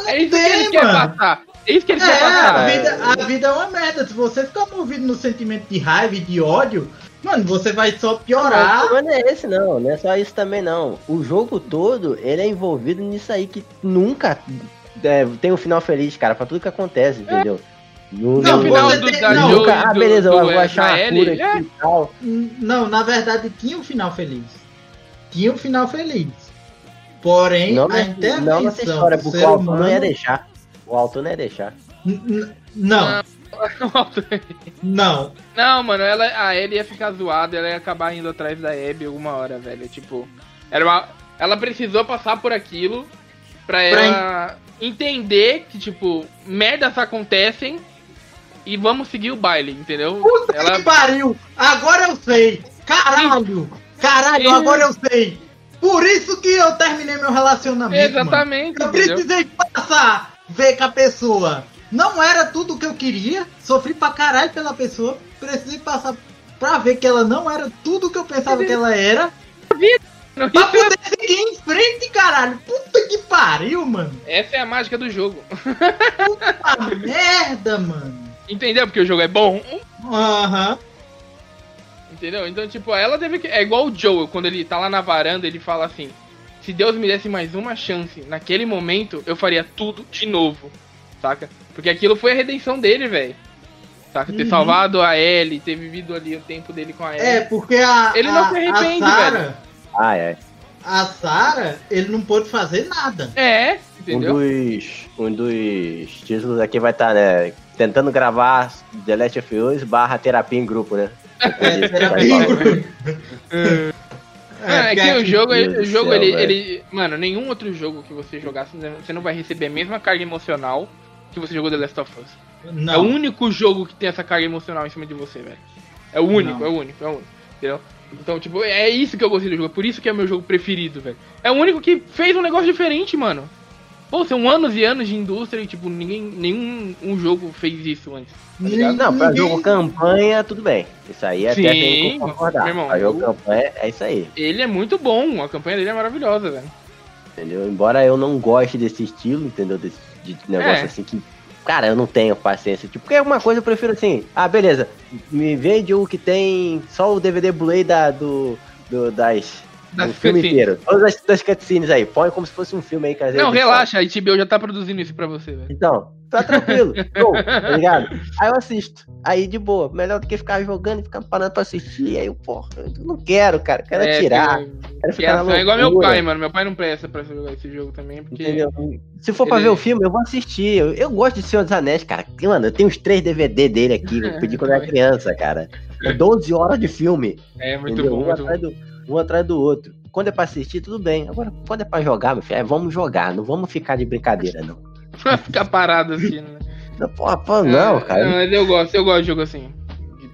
É isso que tem, eles querem mano. passar. É isso que eles É, querem a passar. vida, a vida é uma merda. Se você ficar movido no sentimento de raiva e de ódio, mano, você vai só Não, o piorar. problema não é esse não, não é só isso também não. O jogo todo, ele é envolvido nisso aí que nunca é, tem um final feliz, cara, pra tudo que acontece, entendeu? No, Não, No final do, tem- da não, nunca, ah, beleza, do, eu vou é, achar uma cura é, aqui e tal. Não, na verdade tinha um final feliz. Tinha um final feliz. Porém, Não, a intervenção não nessa história, do ser o autor não ia humano... deixar. O autor não ia deixar. N- Não, não. Não, mano, ela, a Ellie ia ficar zoada, ela ia acabar indo atrás da Abby alguma hora, velho. Tipo, era uma, ela precisou passar por aquilo pra ela entender que, tipo, merdas acontecem e vamos seguir o baile, entendeu? Puta Ela, que pariu! Agora eu sei! Caralho! Caralho, Sim. agora eu sei! Por isso que eu terminei meu relacionamento, mano. exatamente, Eu entendeu? precisei passar, ver com a pessoa. Não era tudo o que eu queria. Sofri pra caralho pela pessoa. Precisei passar pra ver que ela não era tudo o que eu pensava que ela era. Pra poder seguir em frente, caralho. Puta que pariu, mano. Essa é a mágica do jogo. Puta merda, mano. Entendeu? Porque o jogo é bom. Aham. Entendeu? Então, tipo, ela teve que. É igual o Joel, quando ele tá lá na varanda, ele fala assim: se Deus me desse mais uma chance, naquele momento, eu faria tudo de novo. Saca? Porque aquilo foi a redenção dele, velho. Saca? Ter Uhum. salvado a Ellie, ter vivido ali o tempo dele com a Ellie. É, porque a. Ele não a- se arrepende, Sarah, Ah, é. A Sarah, ele não pôde fazer nada. É, Um entendeu? dos, um dos títulos aqui vai estar, né? Tentando gravar The Last of Us barra terapia em grupo, né? É, terapia em grupo. É, é que o jogo, o jogo céu, ele, velho. ele. Mano, nenhum outro jogo que você jogasse, você não vai receber a mesma carga emocional que você jogou The Last of Us. É o Não, único jogo que tem essa carga emocional em cima de você, velho. É o único, Não. é o único, é o único. Entendeu? Então, tipo, é isso que eu gostei do jogo. É por isso que é o meu jogo preferido, velho. É o único que fez um negócio diferente, mano. Pô, são anos e anos de indústria e, tipo, ninguém, nenhum um jogo fez isso antes. Tá ligado? Não, pra jogo campanha, tudo bem. Isso aí até Sim, tem que concordar. irmão, pra jogo campanha, é isso aí. Ele é muito bom, a campanha dele é maravilhosa, velho. Entendeu? Embora eu não goste desse estilo, entendeu? Desse de negócio É. assim que. Cara, eu não tenho paciência. Tipo, porque é uma coisa eu prefiro assim. Ah, beleza. Me vende o que tem só o DVD Blu-ray da, do, do- das. Das do filme inteiro. Todas as das cutscenes aí. Põe como se fosse um filme aí, cara. Não, relaxa, a HBO já tá produzindo isso pra você, velho. Então, tá tranquilo. Show, tá ligado? Aí eu assisto. Aí de boa. Melhor do que ficar jogando e ficar parando pra assistir. Aí eu, porra, eu não quero, cara. Quero É, tirar. que- Quero que ficar na ação é igual meu pai, mano. Meu pai não presta pra jogar esse jogo também, porque. Entendeu? Se for pra Ele- ver o filme, eu vou assistir. Eu, eu gosto de Senhor dos Anéis, cara. Mano, eu tenho os três DVD dele aqui. Eu pedi quando eu era criança, cara. É 12 horas de filme. É muito entendeu? bom, muito bom. atrás do, um atrás do outro. Quando é pra assistir, tudo bem. Agora, quando é pra jogar, meu filho, é, vamos jogar. Não vamos ficar de brincadeira, não. Vai ficar parado assim, né? Não, pô, pô, não, É, cara. Não, mas eu gosto, eu gosto de jogo assim.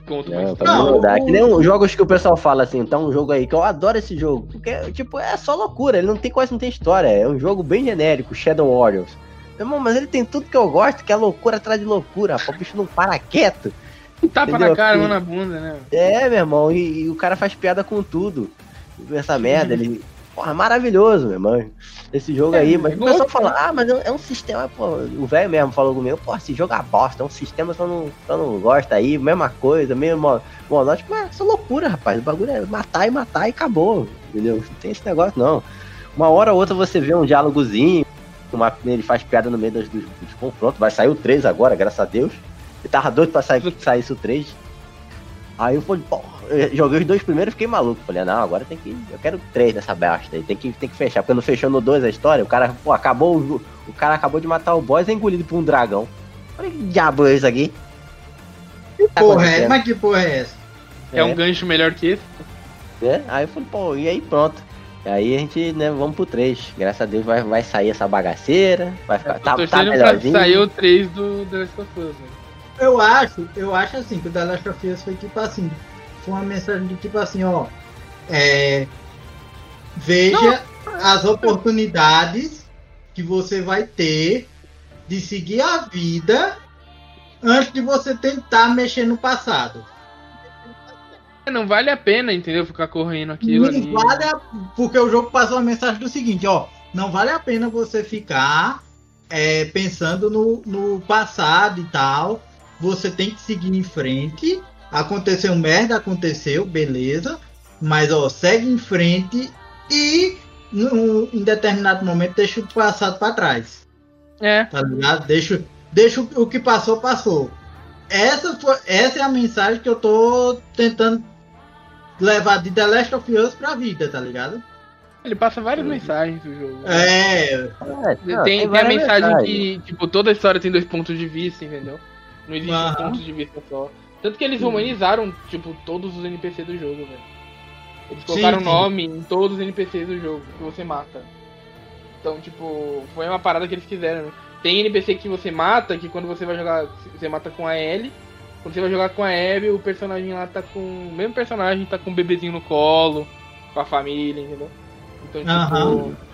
Não, pra Não, Que nem um jogos que o pessoal fala assim, tá um jogo aí que eu adoro esse jogo. Porque, tipo, é só loucura, ele não tem quase não tem história. É um jogo bem genérico, Shadow Warriors. Meu irmão, mas ele tem tudo que eu gosto, que é loucura atrás de loucura. O bicho não para quieto. Tapa entendeu? na cara, mão na bunda, né? É, meu irmão, e, e o cara faz piada com tudo. Essa merda, ele. Porra, maravilhoso, meu irmão. Esse jogo É, aí, mas é o pessoal fala, ah, mas é um sistema, pô. O velho mesmo falou comigo, pô, esse jogo é bosta, é um sistema que eu não, que eu não gosto aí, mesma coisa, mesmo monótipo, mas isso é loucura, rapaz. O bagulho é matar e matar e acabou. Entendeu? Não tem esse negócio, não. Uma hora ou outra você vê um diálogozinho, uma, ele faz piada no meio dos, dos, dos confrontos, vai sair o 3 agora, graças a Deus. Ele tava doido pra sair, que saísse o 3. Aí eu falei, eu joguei os dois primeiros e fiquei maluco. Falei, não, agora tem que. Eu quero três dessa bosta aí. Tem que, tem que fechar. Porque não fechou no 2 a história. O cara, pô, acabou. O, o cara acabou de matar o boss e é engolido por um dragão. Falei, que diabo é isso aqui? Que Tá porra é? Mas que porra é essa? É um gancho melhor que esse. né? Aí eu falei, pô, e aí pronto. E aí a gente, né, vamos pro 3. Graças a Deus vai, vai sair essa bagaceira. Vai ficar. Tá, tá melhorzinho. sair o 3 do The Last of Us, né? Eu acho, eu acho assim, que o The Last of Us foi tipo assim. Foi uma mensagem de tipo assim, ó. É, veja as oportunidades que você vai ter de seguir a vida antes de você tentar mexer no passado. É, Não vale a pena, entendeu? Ficar correndo aquilo Não ali. vale a- porque o jogo passou a mensagem do seguinte, ó, não vale a pena você ficar é, pensando no, no passado e tal. Você tem que seguir em frente. Aconteceu merda, aconteceu, beleza. Mas ó, segue em frente e num, em determinado momento deixa o passado para trás. É. Tá ligado? Deixa, deixa o, o que passou, passou. Essa, foi, essa é a mensagem que eu tô tentando levar de The Last of Us pra vida, tá ligado? Ele passa várias mensagens do jogo. É, É, não, tem, tem a mensagem mensagens. que, tipo, toda a história tem dois pontos de vista, entendeu? Não existe Aham. um ponto de vista só. Tanto que eles humanizaram, tipo, todos os NPCs do jogo, velho. Eles Sim, colocaram sim. nome em todos os NPCs do jogo que você mata. Então, tipo, foi uma parada que eles quiseram. né? Tem NPC que você mata, que quando você vai jogar, você mata com a Ellie. Quando você vai jogar com a Abby, o personagem lá tá com. O mesmo personagem tá com um bebezinho no colo, com a família, entendeu? Então, tipo.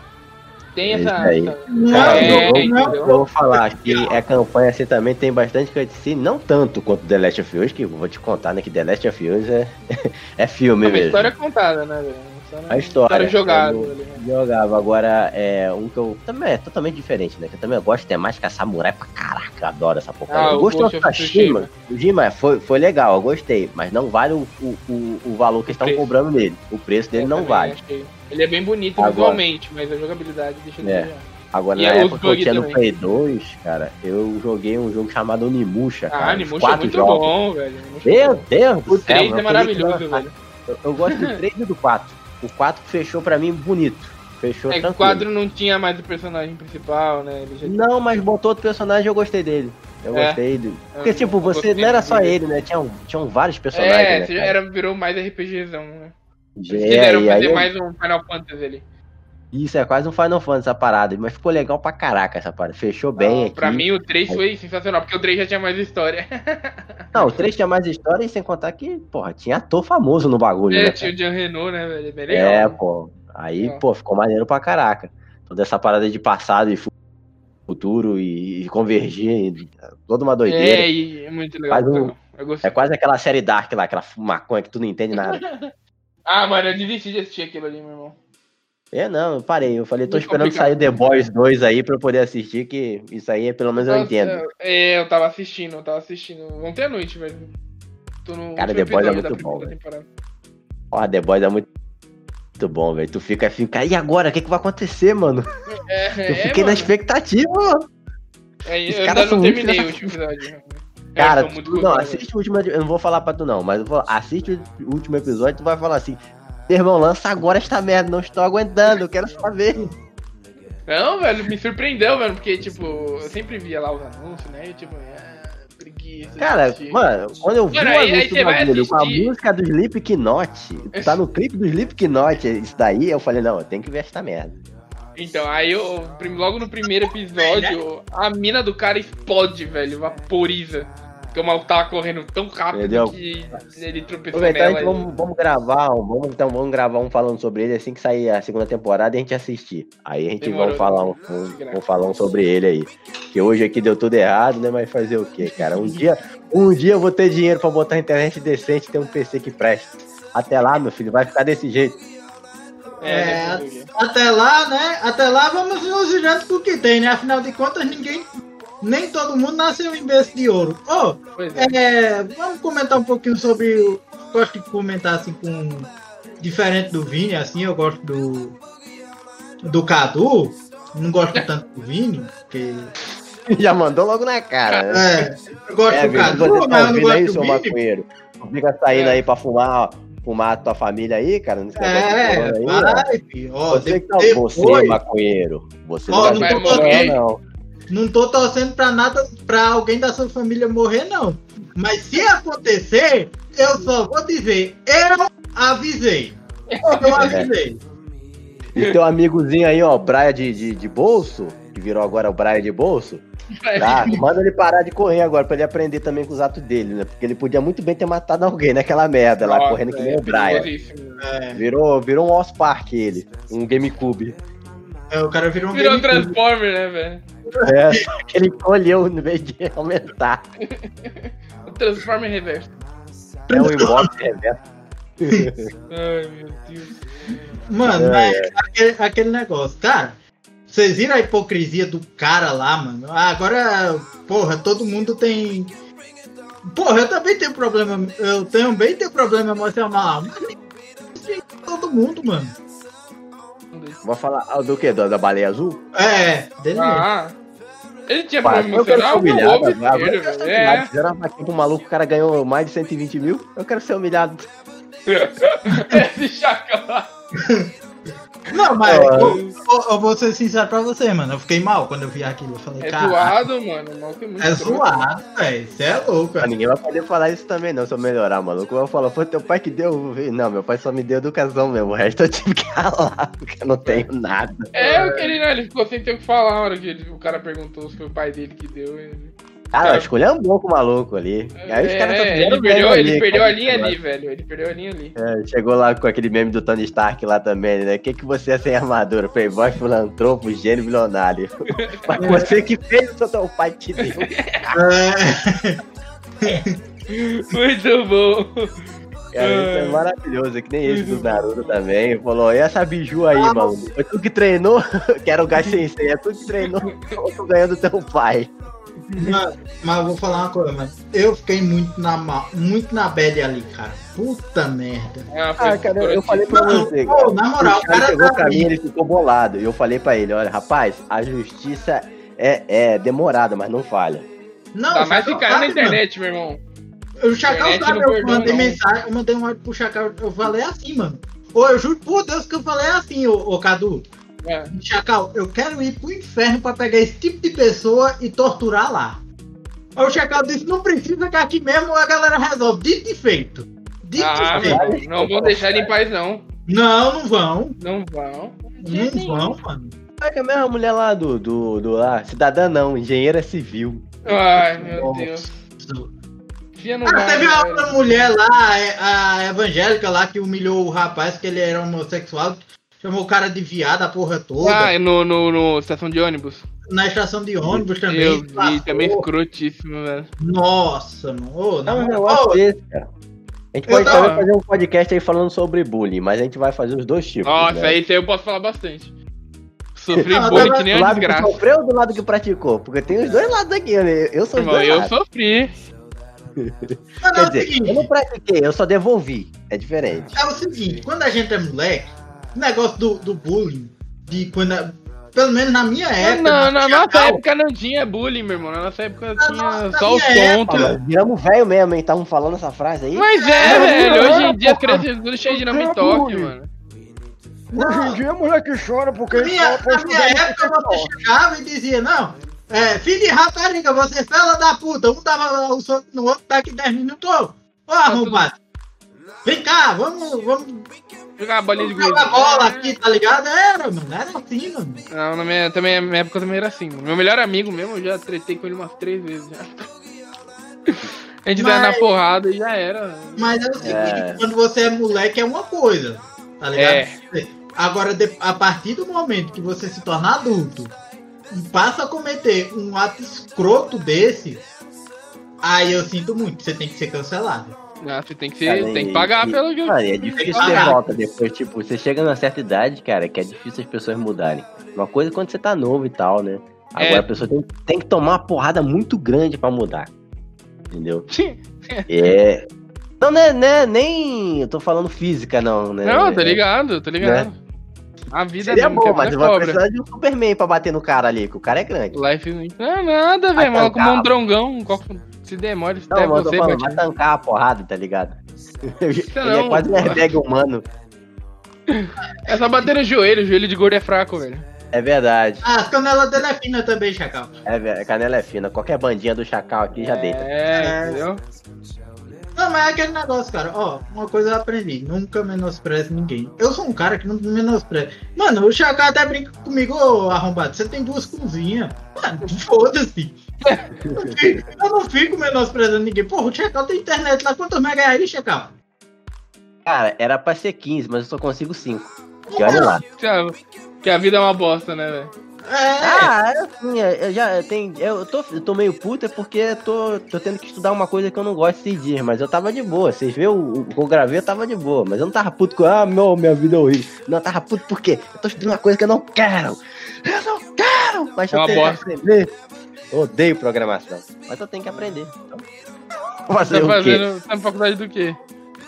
Tem É essa. isso aí. essa- não, É, eu vou falar que a campanha assim também tem bastante cutscene, não tanto quanto The Last of Us, que eu vou te contar, né, que The Last of Us é, é filme a mesmo. história é contada, né, velho? A história, jogada. eu- ali, né? Jogava, agora é um que eu também é totalmente diferente, né? Que eu também gosto de temática samurai pra caraca, eu adoro essa porcaria. Ah, eu o gostei Ghost do of Tsushima. O Jima foi, foi legal, eu gostei, mas não vale o, o, o, o valor que estão preço. cobrando nele. O preço dele Eu não vale. achei. Ele é bem bonito Agora- visualmente, mas a jogabilidade deixa de É. desejar. Agora, E na os época que eu tinha no também. Play 2, cara, eu joguei um jogo chamado Onimusha, cara. Ah, os Animusha é quatro muito jogos. bom, velho. É Meu. Deus do O céu, 3 eu é falei maravilhoso, velho. Eu, eu gosto do 3 e do 4. O 4 fechou pra mim bonito. Fechou É que o tranquilo. quadro não tinha mais o personagem principal, né? Já Não, mas botou outro personagem e eu gostei dele. Eu É. gostei dele. Porque, Eu tipo, você não era só dele. ele, né? Tinham, tinham vários personagens. É, né, era, virou mais RPGzão, né? Eles É, quiseram fazer eu- mais um Final Fantasy ali. Isso, é quase um Final Fantasy essa parada. Mas ficou legal pra caraca essa parada. Fechou bem Não, aqui. pra mim o 3 foi sensacional, porque o 3 já tinha mais história. Não, o 3 tinha mais história e sem contar que, porra, tinha ator famoso no bagulho, É, né? tinha o Jean Renault, né, velho? É bem legal. É, né? pô. Aí, Legal. pô, ficou maneiro pra caraca. Toda essa parada de passado e fu- futuro e, e convergir, e toda uma doideira. É, e é muito legal. Um-. É quase aquela série Dark lá, aquela maconha que tu não entende nada. Ah, mano, eu desisti de assistir aquilo ali, meu irmão. É, não, eu parei. Eu falei, tô Muito esperando complicado. sair The Boys 2 aí pra eu poder assistir, que isso aí pelo menos eu Nossa, entendo. É, eu tava assistindo, eu tava assistindo. Ontem à noite, velho. Tô no Cara, The Boys é muito bom. Ó, The Boys é muito, muito bom, velho. Tu fica, fica, e agora? O que, que vai acontecer, mano? É, Eu é, fiquei na mano. expectativa, mano. É, Os eu ainda não terminei o último episódio. Cara, eu sou muito tu, não, velho. assiste o último. Eu não vou falar pra tu, não, mas eu vou, assiste o último episódio tu vai falar assim. Meu irmão, lança agora esta merda, não estou aguentando, eu quero saber. Não, velho, me surpreendeu, velho, porque, tipo, eu sempre via lá os anúncios, né? E, tipo, é, preguiça. Cara, assistir. mano, quando eu vi o aí- aí anúncio você do bagulho com a música do Slipknot, tá no clipe do Slipknot, isso daí, eu falei, não, eu tenho que ver esta merda. Então, aí eu, logo no primeiro episódio, a mina do cara explode, velho, vaporiza. Porque o maluco tava correndo tão rápido Entendeu? que ele tropeçou Aproveitar, nela. gente vamos, vamos gravar, um- vamos, então vamos gravar um falando sobre ele assim que sair a segunda temporada e a gente assistir. Aí a gente vai falar um, um- vamos falar um sobre ele aí. Que hoje aqui deu tudo errado, né? Mas fazer o quê, cara? Um dia, um dia eu vou ter dinheiro pra botar internet decente e ter um PC que preste. Até lá, meu filho, vai ficar desse jeito. É, É, né? Até lá, né? Até lá vamos nos virando com o que tem, né? Afinal de contas, ninguém. Nem todo mundo nasceu em berço de ouro. Ô, Pois é. é, vamos comentar um pouquinho sobre. o- Gosto de comentar assim com. Diferente do Vini, assim, eu gosto do. Do Cadu. Não gosto tanto do Vini, porque. Já mandou logo na cara, né? É, eu gosto É, do Cadu, você tá mas eu não ouvindo aí, gosto seu do Vini. maconheiro? Fica saindo É. aí pra fumar, ó, fumar a tua família aí, cara. Não esquece É, aí, ó. vai, filho. Ó, Você, que tá, depois- você, maconheiro. Você Ó, não não vai morrer, não. Não tô torcendo pra nada, pra alguém da sua família morrer, não. Mas se acontecer, eu só vou dizer, eu avisei. Eu avisei. E teu amigozinho aí, ó, Braia de, de, de bolso, que virou agora o Braia de bolso, tá? Manda ele parar de correr agora, pra ele aprender também com os atos dele, né? Porque ele podia muito bem ter matado alguém naquela merda lá, Nossa, correndo que nem é o Braia. perigosíssimo. É, Virou, virou um Oz Park ele, um GameCube. É, o cara virou um Virou um. Transformer, né, velho? É, ele colheu no vez de aumentar. O Transformer reverso. É um inbox reverso. Ai, meu Deus. Mano, É, mas aquele, aquele negócio, cara. Vocês viram a hipocrisia do cara lá, mano? Ah, Agora, porra, todo mundo tem. Porra, eu também tenho problema. Eu também tenho problema emocional. Mas todo mundo, mano. Vou falar ah, do que? Da, da baleia azul? É, dele. Ah. Ele tinha problema eu quero ser humilhado. É. Fizeram uma vaquinha pro maluco, o cara ganhou mais de 120 mil. Eu quero ser humilhado. Esse chacal. Não, mas eu, eu- eu vou ser sincero pra você, mano. Eu fiquei mal quando eu vi aquilo. Eu falei, É cara. zoado, mano. O maluco é muito É zoado, velho. Você é louco, velho. ninguém vai poder falar isso também, não, se eu melhorar, maluco. Eu vou falar, foi teu pai que deu. Não, meu pai só me deu educação mesmo. O resto eu tive que ralar, porque eu não tenho nada. É, eu queria, né? Ele ficou sem ter o que falar na hora que ele- o cara perguntou se foi o pai dele que deu. Ele... Cara, eu escolhi um com o maluco ali. Aí os caras só É, ele perdeu, ele ali, perdeu a cara. linha ali, velho. Ele perdeu a linha ali. É, chegou lá com aquele meme do Tony Stark lá também, né? O que, que você é sem armadura? Playboy, filantropo, gênio bilionário. Mas você que fez o teu pai te deu. É, Muito bom. Cara, isso é maravilhoso, é que nem esse do Naruto também. Falou, e essa biju aí, mano? Foi tu que treinou? que era o Gai Sensei, é tu que treinou, ou tu ganhou do teu pai. Mas, mas eu vou falar uma coisa, mano. Eu fiquei muito na, muito na bad ali, cara. Puta merda. Ah, foi Ah, cara, eu, eu falei pra Não, você, pô, na moral, o cara cara chegou tá pra mim, ele ficou bolado. E eu falei pra ele, olha, rapaz, a justiça é, é demorada, mas não falha. Não, Tá mais caiu na internet, meu irmão. mano. O Chacal Internet sabe, eu perdoa, mandei não. mensagem, eu mandei um áudio pro Chacal, eu falei assim, mano. Ô, eu juro por Deus que eu falei assim, ô, ô Cadu. É. Chacal, eu quero ir pro inferno pra pegar esse tipo de pessoa e torturar lá. Aí o Chacal disse, não precisa que aqui mesmo a galera resolve. Dito e feito. Dito Ah, e feito. não vão deixar ele em paz, não. Não, não vão. Não vão. Não vão, mano. É que a mesma mulher lá do, do, do lá, cidadã não, engenheira civil. Ai, meu Nossa. Deus. Ah, teve uma velho. mulher lá, é, a evangélica lá, que humilhou o rapaz, que ele era homossexual, chamou o cara de viado a porra toda. Ah, é no, no, no estação de ônibus. Na estação de ônibus também. Eu vi, passou. também escrotíssimo, velho. Nossa, mano. Moral, negócio ô, desse, cara. A gente Eu pode tava- também fazer um podcast aí falando sobre bullying, mas a gente vai fazer os dois tipos. Nossa, né? isso aí eu posso falar bastante. Sofri Não, bullying que nem do uma lado que desgraça. sofreu ou do lado que praticou? Porque tem os dois lados aqui, né? Eu sou Irmão, dois eu lados. sofri. mas Quer é o dizer, seguinte, eu não pratiquei, eu só devolvi. É diferente. é o seguinte, quando a gente é moleque, negócio do, do bullying, de quando. a- Pelo menos na minha época. Não, na nossa cal- época não tinha bullying, meu irmão. Na nossa época Na tinha nossa- só os Nós viramos velho mesmo, hein? Estavam falando essa frase aí. Mas é, Não, velho. Hoje em dia as crianças tudo cheio de nome Não, toque, bullying. mano. Hoje em dia a mulher que chora porque Na minha, na minha época você chegava e dizia, não, é, filho de rapariga, você é fela da puta, um dava o soco no outro daqui 10 minutos. Ô, Tá arrombado. Vem cá, vamos, vamos Jogar uma bolinha de gude. jogar bola aqui, tá ligado? Era, mano, era assim, mano. Não, na minha, também, na minha época também era assim. Meu melhor amigo mesmo, eu já tretei com ele umas três vezes já. A gente vai na Mas- porrada e já era. Mas é o seguinte, É. quando você é moleque é uma coisa, tá ligado? É. Agora, a partir do momento que você se torna adulto e passa a cometer um ato escroto desse, aí eu sinto muito, você tem que ser cancelado. Ah, você tem que, Cara, tem que pagar e- pelo jogo. Cara, é difícil Ah, ter volta depois, tipo, você chega numa certa idade, cara, que é difícil as pessoas mudarem. Uma coisa é quando você tá novo e tal, né? Agora É. a pessoa tem, tem que tomar uma porrada muito grande pra mudar. Entendeu? É. Não, né, né, nem. Eu tô falando física, não, né? Não, tá ligado, tá ligado. A vida Seria que bom, mas vai cobra. precisar de um Superman pra bater no cara ali, que o cara é grande. Life não é nada, velho. Maluco tancar. mondrongão. qual- Se demora, eu tô você, falando, vai tancar a porrada, tá ligado? Ele não, é quase um airbag humano. É só bater no joelho, o joelho de gordo é fraco, velho. É verdade. Ah, as canelas dele é fina também, Chacal. É, a canela é fina. Qualquer bandinha do chacal aqui já deita. É, entendeu? Não, mas é aquele negócio, cara. Ó, uma coisa eu aprendi. Nunca menospreze ninguém. Eu sou um cara que não menospreza. Mano, o Chacal até brinca comigo, ô arrombado. Você tem duas cozinhas. Mano, foda-se. Eu não fico- menosprezando ninguém. Porra, o Chacal tem internet lá. Quantos mega é aí, Chacal? Cara, era pra ser 15, mas eu só consigo 5. E olha lá. Que a, que a vida é uma bosta, né, velho? É, Ah, assim, eu já tenho. Eu tô, eu tô meio puta porque tô, tô tendo que estudar uma coisa que eu não gosto esses dias, mas eu tava de boa. Vocês viram o, que eu gravei, eu tava de boa. Mas eu não tava puto com, ah, meu, minha vida é horrível. Não, eu tava puto porque eu tô estudando uma coisa que eu não quero. Eu não quero! Mas eu uma tenho bosta. que aprender. Eu odeio programação. Mas eu tenho que aprender. Então, fazer Tá o quê? fazendo. Tá na faculdade do quê?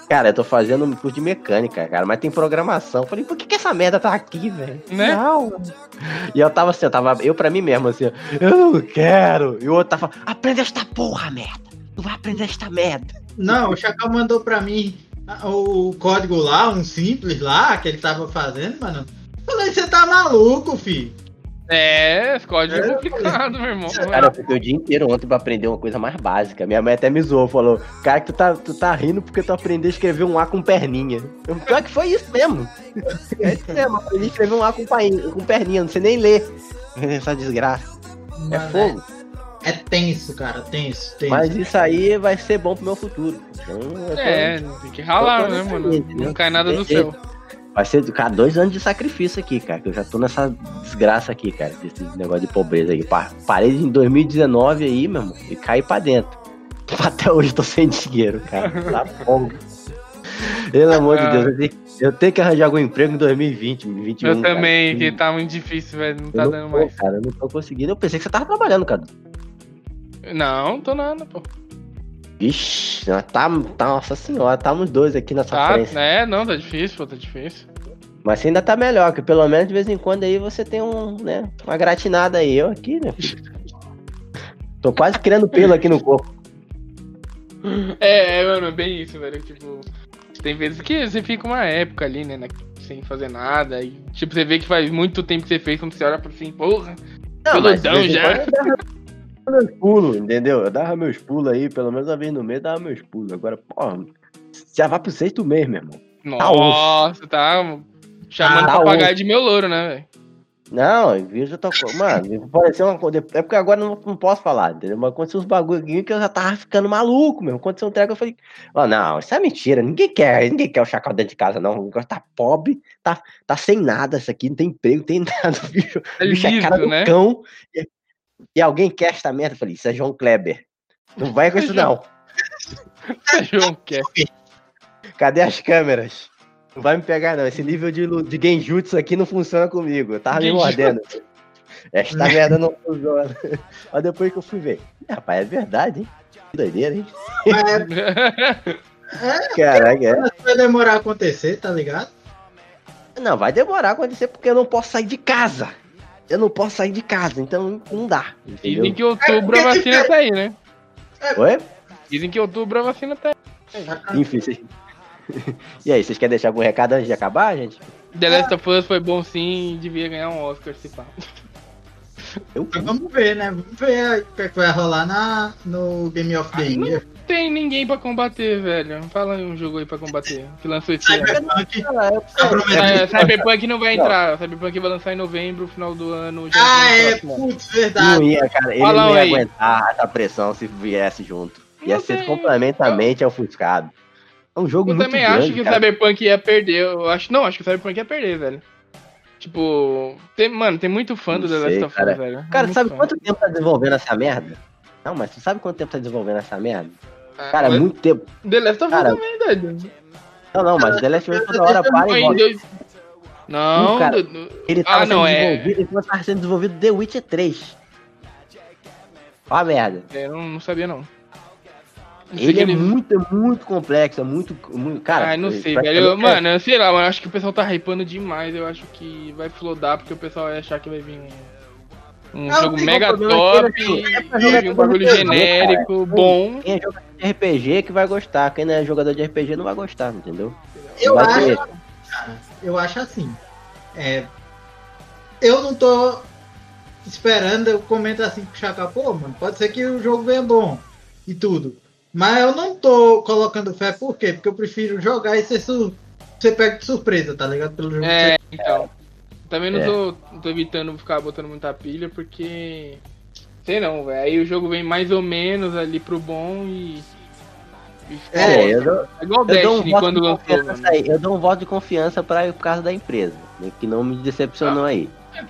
Cara, eu tô fazendo um curso de mecânica, cara, mas tem programação. Eu Falei, por que, que essa merda tá aqui, velho? Né? Não. E eu tava assim, eu tava, eu pra mim mesmo, assim, eu não quero. E o outro tava, aprende esta porra, merda. Tu vai aprender esta merda. Não, o Chacal mandou pra mim ah, o código lá, um simples lá, que ele tava fazendo, mano. Falei, você tá maluco, filho? É, código é complicado, meu irmão. Cara, eu fiquei o dia inteiro ontem pra aprender uma coisa mais básica. Minha mãe até me zoou, falou, cara, que tu tá, tu tá rindo porque tu aprendeu a escrever um A com perninha. Eu, pior que foi isso mesmo. É isso mesmo, aprendi a escrever um A com, painha, com perninha, não sei nem ler. Essa desgraça. É Mano, fogo. É, é tenso, cara, tenso, tenso. Mas isso aí vai ser bom pro meu futuro. Então, eu tô- É, tem que ralar, né, mano? Não cai nada do céu. Vai ser, cara, dois anos de sacrifício aqui, cara. Que eu já tô nessa desgraça aqui, cara. Desse negócio de pobreza aí. Pa- Parei em 2019 aí, meu irmão, e caí pra dentro. Até hoje tô sem dinheiro, cara. Tá fogo. Pelo amor de Ah. Deus, eu tenho, eu tenho que arranjar algum emprego em 2020, 2021. Eu também, cara. que tá muito difícil, velho. Não Eu tá não dando tô, mais. cara, eu não tô conseguindo. Eu pensei que você tava trabalhando, cara. Não, tô nada, pô. Vixe, tá, tá, nossa senhora, tá nos dois aqui nessa Tá, frente. é, não, tá difícil, pô, tá difícil. Mas você ainda tá melhor, que pelo menos de vez em quando aí você tem um, né, uma gratinada aí. Eu aqui, né? Tô quase criando pelo aqui no corpo. É, é, mano, é bem isso, velho. Tipo, tem vezes que você fica uma época ali, né, sem fazer nada. E, tipo, você vê que faz muito tempo que você fez, quando você olha pra assim, porra. Peludão já. meus pulos, entendeu? Eu dava meus pulos aí, pelo menos uma vez no mês, dava meus pulos. Agora, porra, já vai pro sexto mês, meu irmão. Nossa, tá chamando Ah, tá papagaio de meu louro, né, velho? Não, eu tô. Mano, ser uma coisa. É porque agora eu não, não posso falar, entendeu? Mas aconteceu uns bagulho aqui que eu já tava ficando maluco, meu. Aconteceu um treco, eu falei, ó, não, isso é mentira, ninguém quer, ninguém quer o chacal dentro de casa, não. O negócio tá pobre, tá, tá sem nada, isso aqui não tem emprego, não tem nada, bicho. É bicho é cara do né? cão. E, alguém quer esta merda? Eu falei, isso é João Kleber. Não vai com isso, não. João quer. Cadê as câmeras? Não vai me pegar, não. Esse nível de, de genjutsu aqui não funciona comigo. Eu tava me Genjutsu. mordendo. Esta merda não funciona. Mas depois que eu fui ver. Rapaz, é verdade, hein? Que doideira, hein? Caraca, é. Vai demorar a acontecer, tá ligado? Não, vai demorar a acontecer porque eu não posso sair de casa. Eu não posso sair de casa, então não dá. Dizem Entendeu? que outubro a vacina tá aí, né? Oi? Dizem que outubro a vacina tá aí. Enfim, vocês... E aí, vocês querem deixar algum recado antes de acabar, gente? The Last of Us foi bom sim e devia ganhar um Oscar, se pá. Eu Vamos ver, né? Vamos ver o que, é que vai rolar na, no Game of the Ah. Year. Tem ninguém pra combater, velho. Fala aí um jogo aí pra combater. Que lançou esse ano. Cyberpunk eu-. É, não vai entrar. Cyberpunk vai lançar em novembro, final do ano. já Ah, é, putz, Não verdade. ia, cara. Ele Fala não ia aí. aguentar essa pressão se viesse junto. Ia Não ser sei. completamente ofuscado. É um jogo Eu muito também grande, acho que o cara. Cyberpunk ia perder. Eu acho, não, acho que o Cyberpunk ia perder, velho. Tipo, tem, mano, tem muito fã do Não The Last of Us, cara. velho. Cara, Muito sabe fã. quanto tempo tá desenvolvendo essa merda? Não, mas tu sabe quanto tempo tá desenvolvendo essa merda? Ah, Cara, mas muito tempo. The Last of Us Cara, também, velho. Não, não, mas o The Last of Us toda hora para e volta. Não, cara- do- Ele tava Ah, não, sendo é- desenvolvido enquanto tava sendo desenvolvido The Witcher 3. Ó a merda. é, eu não, não sabia não. Ele é muito, é muito complexo, é muito. muito cara, Ai, não sei, velho. Eu- é- Mano, eu sei lá, mano. Acho que o pessoal tá hypando demais. Eu acho que vai flodar porque o pessoal vai achar que vai vir um, um jogo mega top, é e um bagulho genérico, bom. Quem é de RPG que vai gostar. Quem não é jogador de RPG não vai gostar, entendeu? Eu Vai acho, ter- cara, eu acho assim. É, eu não tô esperando, eu comento assim com o Chaka, pô, mano, pode ser que o jogo venha bom e tudo. Mas eu não tô colocando fé, por quê? Porque eu prefiro jogar e ser, sur ser pego de surpresa, tá ligado? Pelo jogo É, então. Também não É. tô, não tô evitando ficar botando muita pilha porque. Sei não, velho. Aí o jogo vem mais ou menos ali pro bom e. e É, eu dou, É igual o um Destiny voto quando lançou, aí. Eu dou um voto de confiança pra, por causa da empresa. né, Que não me decepcionou aí.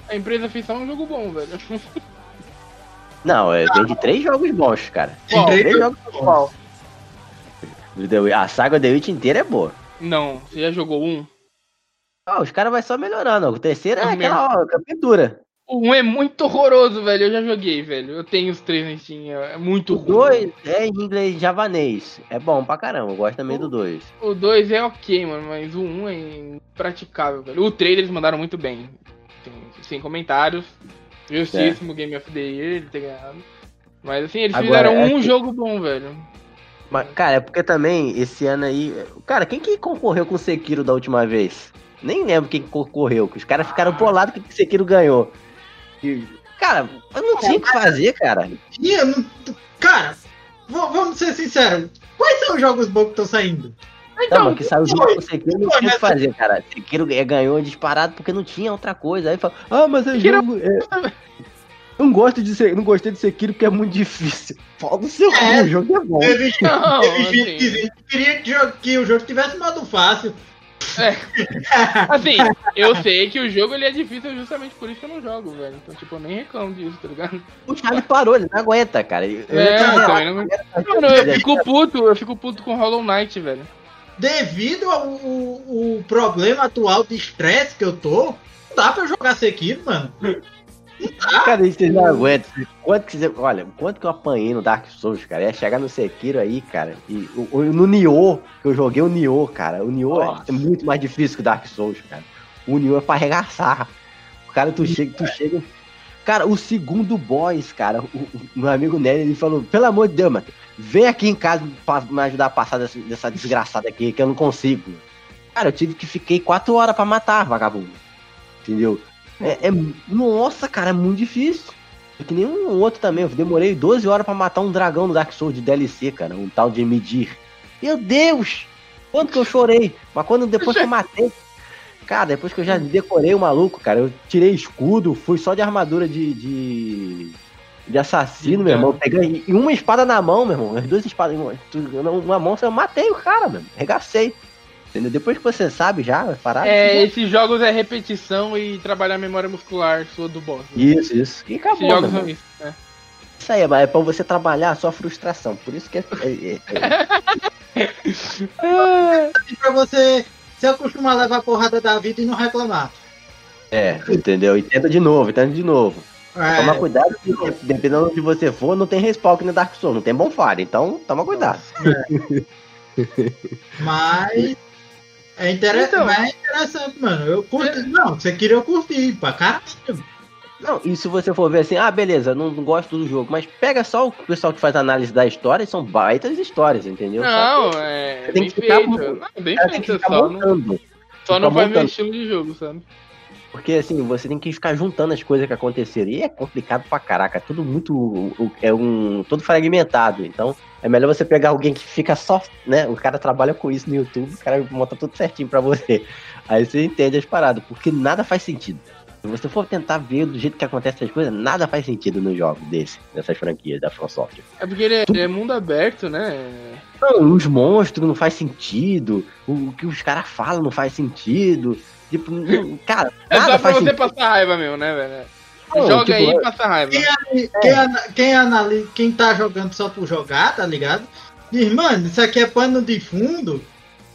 A empresa fez só um jogo bom, velho. Não, é, vem de três jogos bons, cara. Qual? Três Três jogos? The Witch- A saga The Witch inteira é boa. Não, você já jogou um? Ah, os caras vão só melhorando. O terceiro é É aquela ó, pintura. O um é muito horroroso, velho. Eu já joguei, velho. Eu tenho os três na Steam. É muito O ruim. dois é em inglês javanês. É bom pra caramba. Eu gosto também do dois. O 2 é ok, mano, mas o 1 um é impraticável, velho. O 3 eles mandaram muito bem. Sem, sem comentários. Justíssimo Game of the Year, ele ter ganhado. Mas assim, eles Agora, fizeram é um que- jogo bom, velho. Mas, cara, é porque também esse ano aí. Cara, quem que concorreu com o Sekiro da última vez? Nem lembro quem concorreu. que Os caras ficaram bolados que o Sekiro ganhou. Cara, eu não tinha o que fazer, cara. Não- cara, vamos ser sinceros. Quais são os jogos bons que estão saindo? Não, mas que saiu o Sekiro não tinha o que fazer, cara. Sekiro ganhou disparado porque não tinha outra coisa. Aí fala, ah, mas é Sekiro- jogo. É... Não gosto de ser, não gostei de Sekiro porque é muito difícil. Fala do seu É. cu, o jogo é bom. Teve, Não, teve gente assim. que queria que o jogo tivesse modo fácil. Assim, eu sei que o jogo ele é difícil justamente por isso que eu não jogo, velho. Então, tipo, eu nem reclamo disso, tá ligado? O Charlie parou, ele não aguenta, cara. Eu, eu É, dizer, também não... Mano, eu fico puto, eu fico puto com Hollow Knight, velho. Devido ao o, o problema atual de estresse que eu tô, não dá pra jogar Sekiro, mano. Cara, vocês não aguentam. Quanto que você, olha, quanto que eu apanhei no Dark Souls, cara. Ia chegar no Sekiro aí, cara. E o- no Nioh, que eu joguei o Nioh, cara. O Nioh é- Nossa. é muito mais difícil que o Dark Souls, cara. O Nioh é pra arregaçar. O cara, tu chega, tu chega. Cara, o segundo boss, cara, o, o meu amigo Nery, ele falou, pelo amor de Deus, mano, vem aqui em casa pra me ajudar a passar dessa, dessa desgraçada aqui, que eu não consigo. Cara, eu tive que fiquei quatro horas pra matar, vagabundo. Entendeu? É, é- nossa, cara, é muito difícil. É que nem um outro também. Eu demorei 12 horas pra matar um dragão no Dark Souls de DLC, cara. Um tal de Medir. Meu Deus! Quanto que eu chorei. Mas quando depois que eu matei. Cara, depois que eu já decorei o maluco, cara, eu tirei escudo, fui só de armadura de. de, de assassino, meu irmão. Peguei e uma espada na mão, meu irmão. As duas espadas. Uma, uma mão, eu matei o cara, meu. Regacei. Entendeu? Depois que você sabe já, vai parar. É, esses jogos é repetição e trabalhar a memória muscular sua do boss. né? Isso, isso. E acabou, Esses jogos são isso. né? Isso aí, mas é pra você trabalhar a sua frustração. Por isso que é. é- é- E pra você se acostumar a levar a porrada da vida e não reclamar. é, entendeu? E tenta de novo, tenta de novo. É, Toma cuidado, porque dependendo de onde você for, não tem respawn aqui no Dark Souls, não tem bonfire. Então, toma cuidado. Mas é interessante, Então. mas é interessante, mano. Eu curti. Não, você queria eu curtir pra caralho. Não, e se você for ver assim, ah, beleza, não, não gosto do jogo, mas pega só o pessoal que faz análise da história e são baitas histórias, entendeu? Não, Só é Tem bem que ficar feito. Não, bem que que feito, só não, montando. só não faz meu estilo de jogo, sabe? Porque assim, você tem que ficar juntando as coisas que aconteceram. E é complicado pra caraca. É tudo muito. É um. todo fragmentado. Então, é melhor você pegar alguém que fica só. né? O cara trabalha com isso no YouTube, o cara monta tudo certinho pra você. Aí você entende as paradas, porque nada faz sentido. Se você for tentar ver do jeito que acontecem as coisas, nada faz sentido no jogo desse, dessas franquias da From Software. É porque ele é, ele é mundo aberto, né? Não, os monstros não faz sentido, o, o que os caras falam não faz sentido. Tipo, cara, É nada só pra faz você sentido. passar raiva mesmo, né, velho? Não, Joga tipo, aí é- e passa raiva. Quem, ani- quem, ana- quem, analisa, quem tá jogando só por jogar, tá ligado? Diz, mano, isso aqui é pano de fundo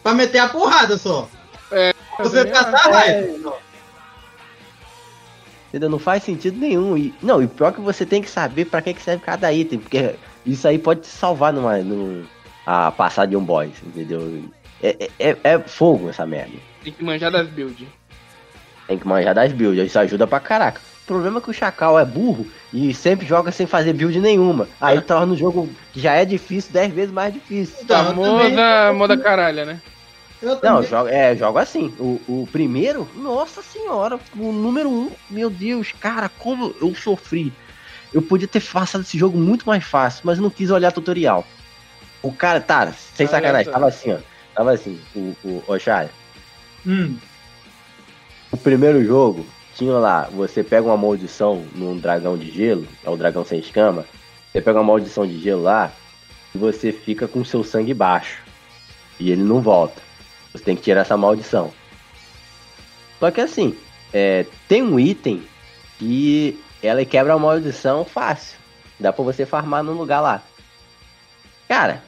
pra meter a porrada só. Você passar raiva. Entendeu? Não faz sentido nenhum. E, não, e pior que você tem que saber pra que, que serve cada item, porque isso aí pode te salvar numa, num, a passar de um boss, entendeu? É, é, é fogo essa merda. Tem que manjar das builds. Tem que manjar das builds, isso ajuda pra caraca. O problema é que o Chacal é burro e sempre joga sem fazer build nenhuma. Aí torna o jogo que já é difícil 10 vezes mais difícil. Então, também- Famosa moda caralha, né? Eu Não, joga, é, jogo assim. O, o primeiro, nossa senhora, o número um, meu Deus, cara, como eu sofri. Eu podia ter passado esse jogo muito mais fácil, mas não quis olhar tutorial. O cara, tá, sem Ah, sacanagem, é, tava assim, ó. Tava assim, o, o, o Charlie, Hum, o primeiro jogo tinha lá, você pega uma maldição num dragão de gelo, é o dragão sem escama, você pega uma maldição de gelo lá e você fica com seu sangue baixo. E ele não volta. Você tem que tirar essa maldição. Só que assim, é, tem um item que ela quebra a maldição fácil. Dá pra você farmar no lugar lá. Cara,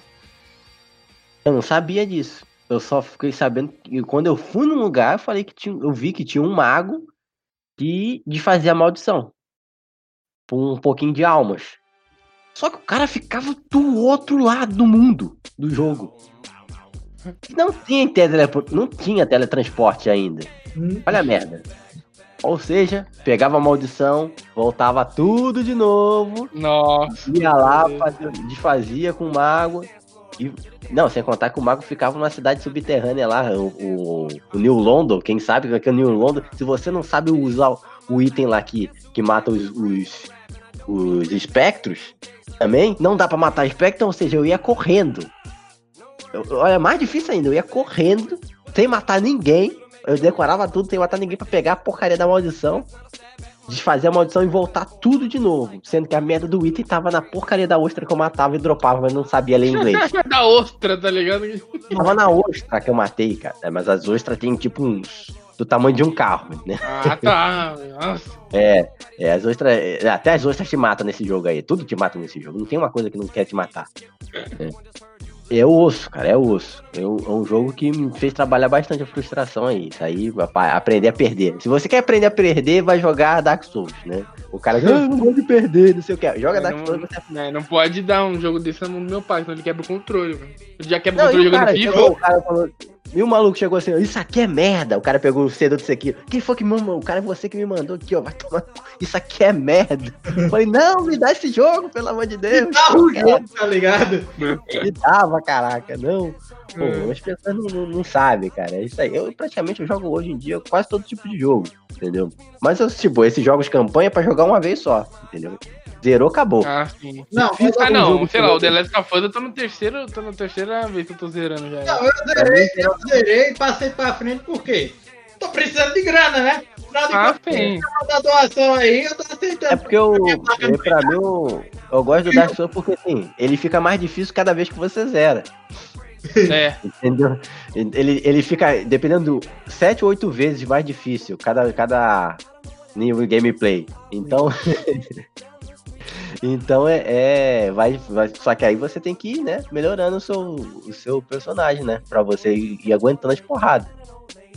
eu não sabia disso. Eu só fiquei sabendo que quando eu fui num lugar, eu falei que tinha, eu vi que tinha um mago que desfazia a maldição. Por um pouquinho de almas. Só que o cara ficava do outro lado do mundo do jogo. Não tinha, tele, não tinha teletransporte ainda. Olha a merda. Ou seja, pegava a maldição, voltava tudo de novo, Nossa. ia lá, fazia, desfazia com o mago. E, não, sem contar que o mago ficava numa cidade subterrânea lá, o, o, o New London, quem sabe que é o New London. Se você não sabe usar o, item lá que, que mata os, os, os espectros, também não dá pra matar espectro, ou seja, eu ia correndo. Olha, mais difícil ainda, eu ia correndo, sem matar ninguém. Eu decorava tudo sem matar ninguém pra pegar a porcaria da maldição, desfazer a maldição e voltar tudo de novo. Sendo que a merda do item tava na porcaria da ostra que eu matava e dropava, mas não sabia ler inglês. da ostra, tá ligado? tava na ostra que eu matei, cara. É, Mas as ostras tem tipo uns. do tamanho de um carro, né? Ah, tá. Nossa. É, é, as ostras. é, Até as ostras te matam nesse jogo aí. Tudo te mata nesse jogo. Não tem uma coisa que não quer te matar. É, é osso, cara, é osso. É um, é um jogo que me fez trabalhar bastante a frustração aí. Isso aí, rapaz, aprender a perder. Se você quer aprender a perder, vai jogar Dark Souls, né? O cara diz, ah, não gosto de perder, não sei o que. Joga Dark Souls você né, não pode dar um jogo desse do meu pai, senão ele quebra o controle. Mano. Ele já quebra Não, o controle jogando cara, FIFA. chegou, o cara falou, e o maluco chegou assim, isso aqui é merda. O cara pegou o cedo disso aqui. Quem foi que me mandou? O cara é você que me mandou aqui, ó. Vai tomar. Isso aqui é merda. Eu falei, não, me dá esse jogo, pelo amor de Deus. Dá o jogo, tá ligado? Me dava, caraca, não. Pô, Hum. as pessoas não, não, não sabem, cara. É isso aí. Eu praticamente eu jogo hoje em dia quase todo tipo de jogo, entendeu? Mas, eu, tipo, esses jogos campanha é pra jogar uma vez só, entendeu? Zerou, acabou. Ah, sim. Não, Fiz Ah, não, jogo sei lá, eu- o The Last of Us eu tô no terceiro, tô na terceira vez que eu tô zerando já. não, eu zerei, eu zerei e passei pra frente por quê? Tô precisando de grana, né? Afinal de Ah, contas, sim. da doação aí, eu tô É aceitando. porque eu, é, pra mim, eu, eu gosto do Dark Souls porque, assim, ele fica mais difícil cada vez que você zera. É, Entendeu? Ele, ele fica, dependendo, 7 ou 8 vezes mais difícil cada, cada nível de gameplay. Então. então é. é vai, vai, só que aí você tem que ir, né? Melhorando o seu, o seu personagem, né? Pra você ir, ir aguentando as porradas.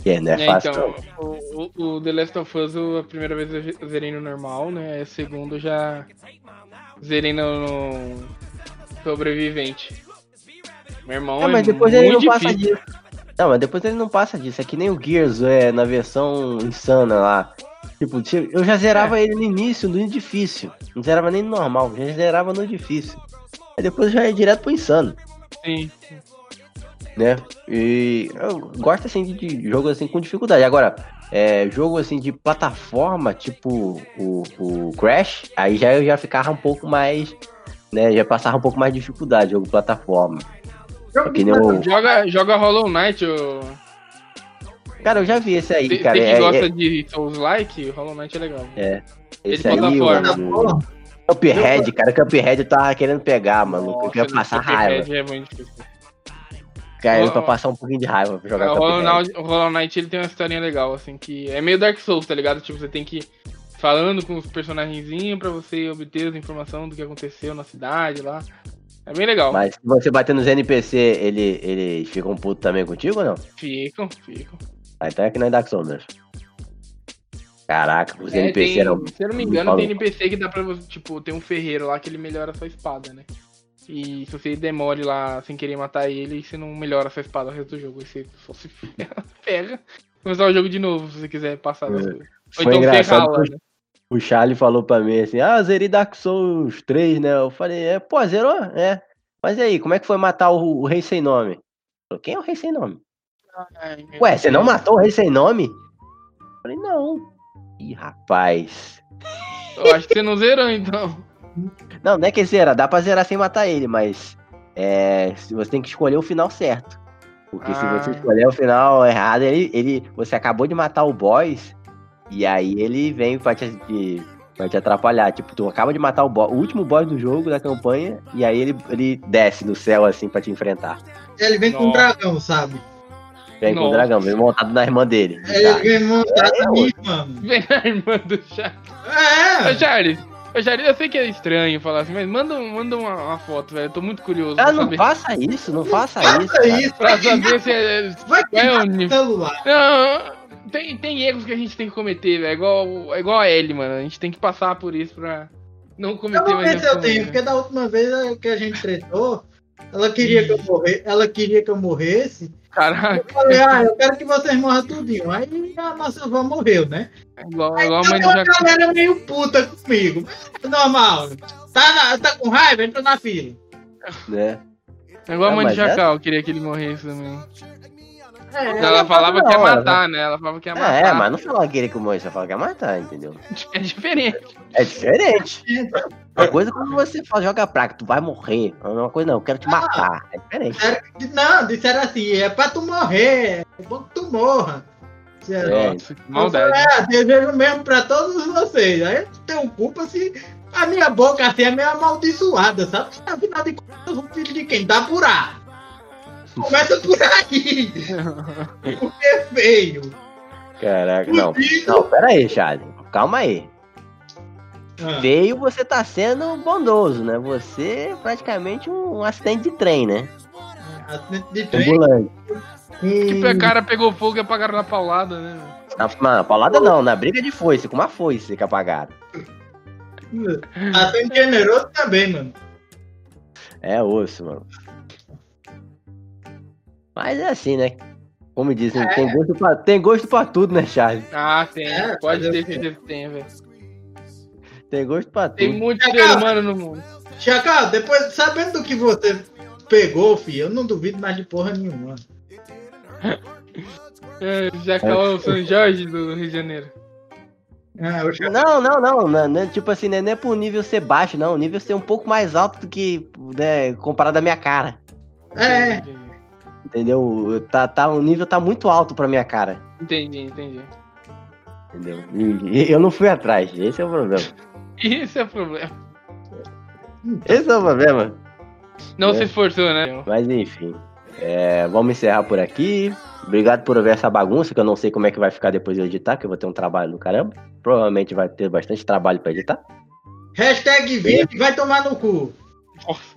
Que é, não é, É, fácil. então, o, o- o The Last of Us, a primeira vez eu zerei no normal, né? A segunda já zerei no, no sobrevivente. Meu irmão É, é, mas depois ele não muito passa difícil. disso. Não, mas depois ele não passa disso. É que nem o Gears é na versão insana lá. Tipo, ti- eu já É. zerava ele no início, no difícil. Não zerava nem no normal, já zerava no difícil. Aí depois já ia direto pro insano, Sim. né? E eu gosto assim de, de jogo assim com dificuldade. Agora, é, jogo assim de plataforma, tipo o, o Crash, aí já eu já ficava um pouco mais. Né, já passava um pouco mais de dificuldade, jogo plataforma. É que nem o, Joga, joga Hollow Knight, ô. Cara, eu já vi esse aí, Você cara. que É, gosta é, de Souls-like, Hollow Knight é legal. é, Ele esse aí, plataforma. o Cuphead, cara, Cuphead eu tava querendo pegar, mano. Eu queria passar raiva. Cuphead É muito difícil. Cara, Ó, pra passar um pouquinho de raiva pra jogar É, O Hollow. Knight, o Hollow Knight ele tem uma historinha legal, assim, que é meio Dark Souls, tá ligado? Tipo, você tem que ir falando com os personagenzinhos pra você obter as informações do que aconteceu na cidade lá. É bem legal. Mas se você bater nos NPC, ele, eles ficam putos também contigo ou não? Ficam, ficam. Ah, então é que não é Dark Souls mesmo. Caraca, os É, NPC tem- eram. se eu não me engano, tem NPC que dá pra você, tipo, tem um ferreiro lá que ele melhora a sua espada, né? E se você demore lá sem querer matar ele, você não melhora a sua espada o resto do jogo. Aí você só se ferra. Começar o jogo de novo, se você quiser passar das É. coisas. Ou Foi então engraçado que né? O Charlie falou pra mim assim: Ah, zerei Dark Souls 3, né? Eu falei: É, pô, zerou? É. Mas e aí, como é que foi matar o, o Rei Sem Nome? Falei, Quem é o Rei Sem Nome? Ai, Ué, você não matou o Rei Sem Nome? Eu falei: Não. Ih, rapaz. Eu acho que você não zerou, então. Não, não é que zera, dá pra zerar sem matar ele, mas é, se você tem que escolher o final certo. Porque se Ah. você escolher o final errado, ele, ele, você acabou de matar o boss e aí ele vem pra te, te- pra te atrapalhar. Tipo, tu acaba de matar o, boss, o último boss do jogo, da campanha, e aí ele, ele desce no céu assim pra te enfrentar. Ele vem com um Nossa. dragão, sabe? Vem com o Nossa. dragão, vem montado na irmã dele. Ele tá? vem montado É, mim, mano. Vem a irmã do Charles. Ô, É! Charles, ô, Charles, eu sei que é estranho falar assim, mas manda, manda uma, uma foto, velho. Eu tô muito curioso Ah, não saber. faça isso, não faça, isso. Faça isso, Pra saber se é. vai é o celular. Não, tem, tem erros que a gente tem que cometer, velho. É igual, é igual a Ellie, mano. A gente tem que passar por isso pra não Eu cometer vou mais ver se eu tenho, porque da última vez que a gente tretou, ela queria que eu morresse, ela queria que eu morresse. Caraca, Eu falei, ah, eu quero que vocês morram tudinho. Aí a nossa avó morreu, né? é igual, é Aí igual a tem mãe do uma Jacan. galera meio puta comigo. É normal. Tá, na- tá com raiva? Entra na fila. Né? É igual a Ah, mãe do mas é- Jacal, queria que ele morresse também. É, ela falava que ia ela- matar, né? Ela falava que ia matar. É, mas não fala que ele que morreu, você fala que ia matar, entendeu? É diferente. É diferente. Uma coisa é quando você fala, joga praga, tu vai morrer. Uma coisa não, eu quero te matar. É diferente. Não, disseram assim, é pra tu morrer. É bom que tu morra. Disseram, É. Nossa, que maldade. É, desejo mesmo pra todos vocês. Aí eu tenho culpa se a minha boca assim é meio amaldiçoada, sabe? Afinal de contas, eu sou filho de quem? Da Burá. Começa por aí. Porque é feio. Caraca, não. Não, pera aí, Charlie. Calma aí. Ah, Feio você tá sendo bondoso, né? Você é praticamente um acidente de trem, né? acidente de trem Ambulante. com... Tipo, o cara pegou fogo e apagaram na paulada, né? Na, na paulada não, na briga de foice, com uma foice que apagaram. Tá sendo generoso também, mano. É osso, mano. Mas é assim, né? Como dizem, tem, gosto pra, tem gosto pra tudo, né, Charlie? Ah, tem. É, Pode ter o que tem, velho. Tem gosto pra Tem tudo. muito ser Legal. humano no mundo. Chacal, depois, sabendo do que você pegou, filho, eu não duvido mais de porra nenhuma. É, Jacal é o São Jorge do Rio de Janeiro. Já... Não, não, não, não, não, Tipo assim, né, não é pro nível ser baixo, não. O nível ser um pouco mais alto do que, né, comparado à minha cara. É, Entendeu? Tá, tá, o nível tá muito alto pra minha cara. Entendi, entendi. Entendeu? E, e eu não fui atrás. Esse é o problema. Isso é o problema. Esse é o problema. Não É. se esforçou, né? Mas enfim. é, vamos encerrar por aqui. Obrigado por ver essa bagunça, que eu não sei como é que vai ficar depois de eu editar, que eu vou ter um trabalho do caramba. Provavelmente vai ter bastante trabalho pra editar. hashtag VIP vai tomar no cu. Nossa.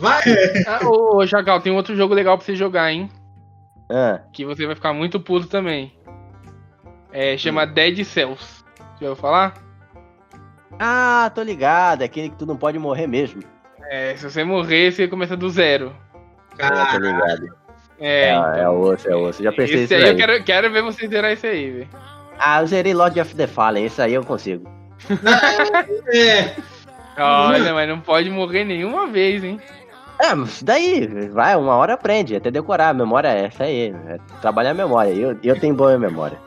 Vai, Ah, ô, ô, Jacal, tem outro jogo legal pra você jogar, hein? Ah, Que você vai ficar muito puto também. É, chama Dead Cells. Já ouviu falar? Ah, tô ligado. É aquele que tu não pode morrer mesmo. É, se você morrer, você começa do zero. É, tô ligado. É, É, então, é osso, é osso. Já pensei isso aí eu aí. quero, quero ver você zerar esse aí, velho. Ah, eu zerei Lord of the Fallen. Esse aí eu consigo. é, Olha, mas não pode morrer nenhuma vez, hein? É, mas daí, vai, uma hora aprende, até decorar, a memória é essa aí, é trabalhar a memória, eu, eu tenho boa memória.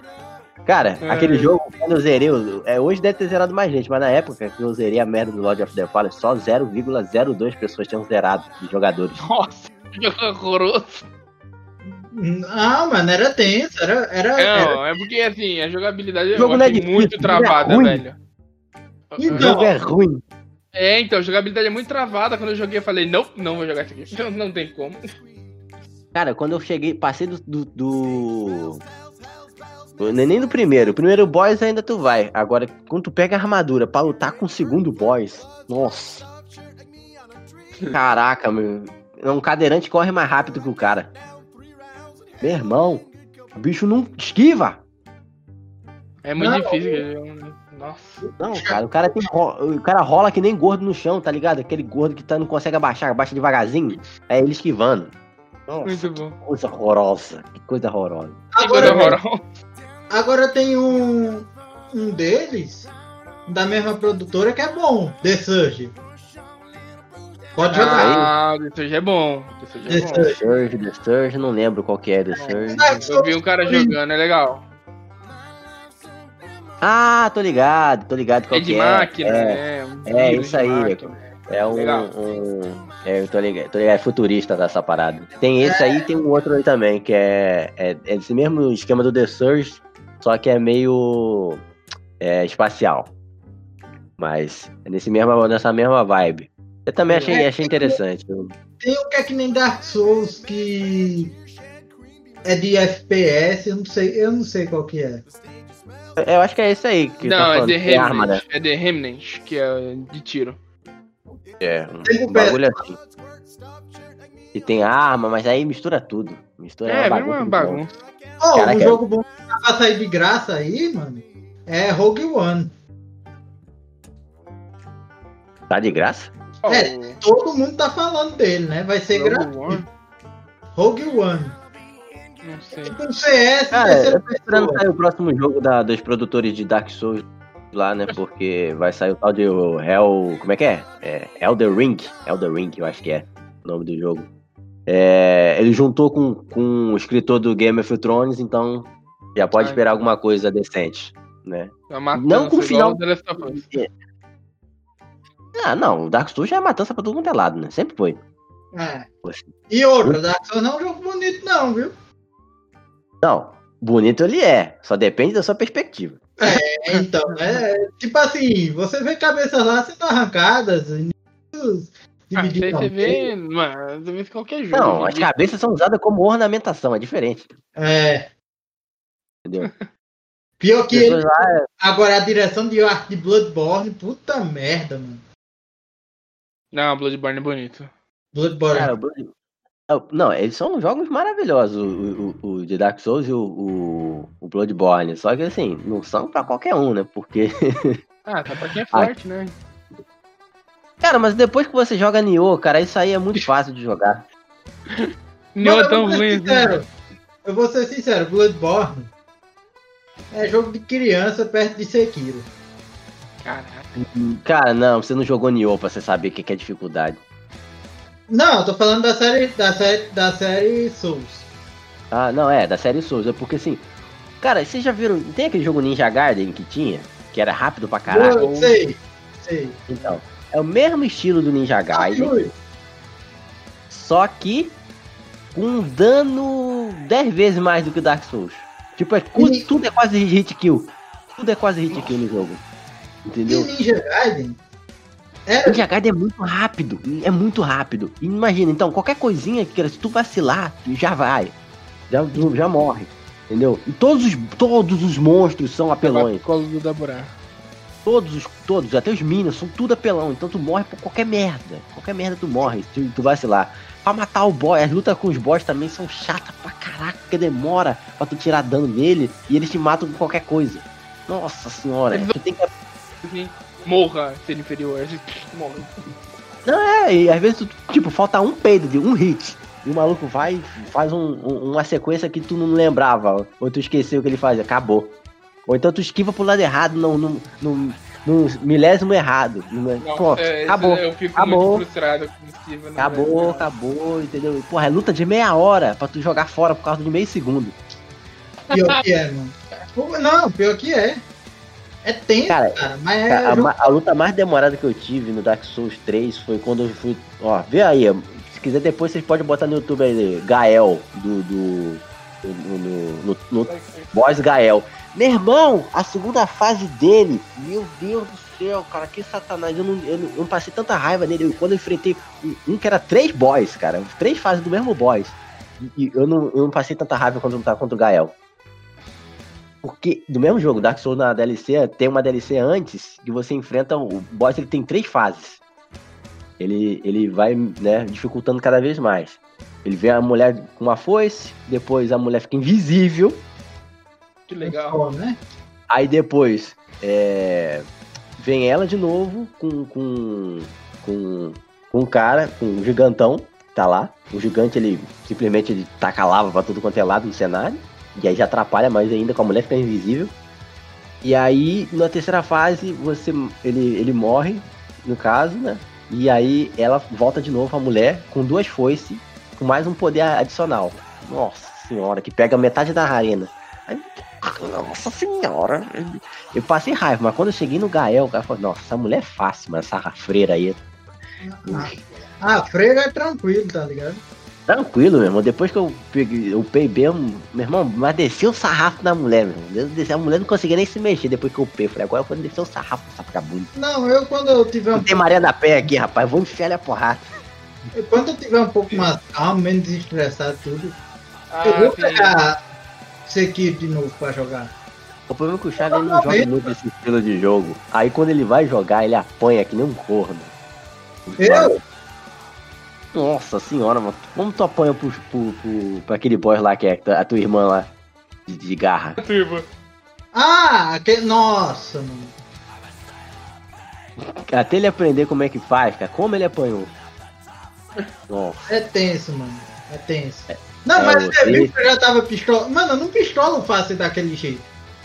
Cara, É. aquele jogo, quando eu zerei, eu- é, hoje deve ter zerado mais gente, mas na época que eu zerei a merda do Lord of the Fallen, só 0,02 pessoas tinham zerado de jogadores. Nossa, que jogo horroroso. Não, mano, era tenso, era. era, era... Não, é porque assim, a jogabilidade O jogo eu não é difícil, muito o jogo é travada, ruim. velho. O Então, jogo é ruim. É, então, a jogabilidade é muito travada. Quando eu joguei, eu falei, não, não vou jogar isso aqui. Não, não tem como. Cara, quando eu cheguei, passei do. do, do... Nem do primeiro. O primeiro boss ainda tu vai. Agora, quando tu pega a armadura pra lutar com o segundo boss, nossa. Caraca, meu. Um cadeirante corre mais rápido que o cara. Meu irmão, o bicho não esquiva. É muito Não. difícil. eu- Nossa. Não, cara, o cara tem o cara rola que nem gordo no chão, tá ligado? Aquele gordo que tá, não consegue abaixar, abaixa devagarzinho. É ele esquivando. Nossa, Muito bom. que coisa horrorosa. Que coisa horrorosa. Que coisa Agora, horrorosa. Agora tem um. Um deles, da mesma produtora, que é bom, The Surge. Pode jogar. Ah, o Surge é bom. O Surge é The bom. Surge. Surge, The Surge, não lembro qual que é The Surge. Dark Eu vi um cara jogando, é legal. Ah, tô ligado, tô ligado qual É de que máquina, é. é. um é, isso aí. máquina. É um. Um- é, eu tô ligado, tô ligado, é futurista dessa parada. Tem esse aí e tem um outro aí também, que é, é, é esse mesmo esquema do The Surge, só que é meio é, espacial. Mas é nesse mesmo, nessa mesma vibe. Eu também achei, achei interessante. Tem um que é que nem Dark Souls, que. É de FPS, eu não sei, eu não sei qual que é. Eu acho que é esse aí que tá Não, é falando, The que tem arma, né? Remnant. É The Remnant, que é de tiro. É, um Tem o bagulho assim. E tem arma, mas aí mistura tudo. Mistura É, uma uma bagunça. Ó, Caraca. um jogo bom que pra sair de graça aí, mano, é Rogue One. Tá de graça? É. Oh, Todo mundo tá falando dele, né? Vai ser gratuito. One? Rogue One. Não sei. Tipo um CS, Cara, terceira eu tô esperando sair o próximo jogo da, dos produtores de Dark Souls lá, né? Porque vai sair o tal de Hell. Como é que é? é Elder Ring. Elder Ring, eu acho que é o nome do jogo. É, ele juntou com, com o escritor do Game of Thrones, então já pode Ai. esperar alguma coisa decente, né? Matando Não com o final- Us. Ah, não, o Dark Souls já é matança pra todo mundo é lado, né? Sempre foi. É. Poxa. E outra, Dark Souls não é um jogo bonito, não, viu? Não, bonito ele é, só depende da sua perspectiva. É, Então, é tipo assim, você vê cabeças lá sendo arrancadas, inimigos Ah, vê, mano, vê qualquer jogo. Não, as cabeças são usadas como ornamentação, é diferente, É. entendeu? Pior que ele, lá, agora a direção de arte de Bloodborne, puta merda, mano. Não, Bloodborne é bonito. Bloodborne. Cara, Blood- Ah, Não, eles são jogos maravilhosos, o, o, o- de Dark Souls e o, o, o Bloodborne. Só que assim, não são pra qualquer um, né? Porque. Ah, tá pra quem é forte, né? Cara, mas depois que você joga Nioh, cara, isso aí é muito fácil de jogar. Mano, é tão ruim. né? Eu vou ser sincero, Bloodborne é jogo de criança perto de Sekiro. Caraca. Cara, não, você não jogou Nioh pra você saber o que que é dificuldade. Não, eu tô falando da série da série da série Souls. Ah, não, é, da série Souls. É porque assim. Cara, vocês já viram. Tem aquele jogo Ninja Garden que tinha? Que era rápido pra caralho. Eu sei, sei. Então, é o mesmo estilo do Ninja Gaiden. Só que com um dano 10 vezes mais do que o Dark Souls. Tipo, é, E- tudo é quase hit kill. Tudo é quase hit kill no jogo. E Entendeu? Ninja Gaiden era Ninja Gaiden é muito rápido. É muito rápido. E imagina, então, qualquer coisinha que se tu vacilar, já vai. Já, já morre. Entendeu? E todos os, todos os monstros são apelões. Colo do Daburá. Todos, os, todos, até os minions, são tudo apelão. Então tu morre por qualquer merda. Qualquer merda tu morre, se tu vacilar. Pra matar o boss, as lutas com os boss também são chatas pra caraca, demora pra tu tirar dano nele e eles te matam com qualquer coisa. Nossa senhora, Eles- tu tem que. Morra, ser inferior. Morra. Não, é, e às vezes tu, tipo, falta um peido de um hit. E o maluco vai e faz um- um- uma sequência que tu não lembrava. Ou tu esqueceu o que ele fazia, acabou. Ou então tu esquiva pro lado errado, no, no, no, no milésimo errado. No- Nossa, Pronto, é, acabou. Eu fico acabou. muito frustrado com né, Acabou, velho? acabou, entendeu? Porra, é luta de meia hora pra tu jogar fora por causa de meio segundo. pior que é, mano. Pô, Não, pior que é. É tenso, Cara, cara, mas é A, a luta mais demorada que eu tive no Dark Souls 3 foi quando eu fui. Ó, vê aí, Se quiser depois vocês podem botar no YouTube aí, Gael, do. do no, no, no, no Boss Gael. Meu irmão, a segunda fase dele, meu Deus do céu, cara, que satanás. Eu não, eu não, eu não passei tanta raiva nele. Eu, quando eu enfrentei um, um que era três boys, cara, três fases do mesmo boss. E eu não, eu não passei tanta raiva quando eu tava contra o Gael. Porque do mesmo jogo, Dark Souls na DLC, tem uma DLC antes que você enfrenta o boss, ele tem três fases. Ele, ele vai, né, dificultando cada vez mais. Ele vê a mulher com uma foice, depois a mulher fica invisível. Que legal. Né? Aí depois é, vem ela de novo com, com, com, com um cara, com um gigantão, tá lá. O gigante ele simplesmente ele taca lava pra tudo quanto é lado no cenário. E aí já atrapalha mais ainda com a mulher ficar invisível. E aí, na terceira fase, você ele, ele morre, no caso, né? E aí ela volta de novo a mulher com duas foices, com mais um poder adicional. Nossa senhora, que pega metade da arena. Aí, nossa senhora. Eu passei raiva, mas quando eu cheguei no Gael, o cara falou, nossa, essa mulher é fácil, mas essa freira aí. Ah, freira é tranquilo, tá ligado? Tranquilo, meu irmão. Depois que eu peguei, eu peguei bem, meu irmão, mas desceu o sarrafo da mulher, meu irmão. A mulher não conseguia nem se mexer depois que eu peguei. Falei, agora eu vou descer o sarrafo dessa vagabunda. Não, eu quando eu tiver um Não tem Maria da Pé aqui, rapaz. Vou enfiar a porrada. Quando eu tiver um pouco mais calmo, menos estressado e tudo, Ah, eu vou sim. Pegar Sekiro de novo pra jogar. O problema é que o ele não joga muito esse estilo de jogo. Aí quando ele vai jogar, ele apanha que nem um corno. Eu? Nossa senhora, mano. Como tu apanha pro, pro, pro, pra aquele boss lá que é a tua irmã lá? De, de garra. Ah, aquele... nossa, mano. Até ele aprender como é que faz, cara. Como ele apanhou. Nossa. É tenso, mano. É tenso. Não, é, mas você- viu que eu já tava pistola. Mano, eu não pistolo fácil daquele jeito.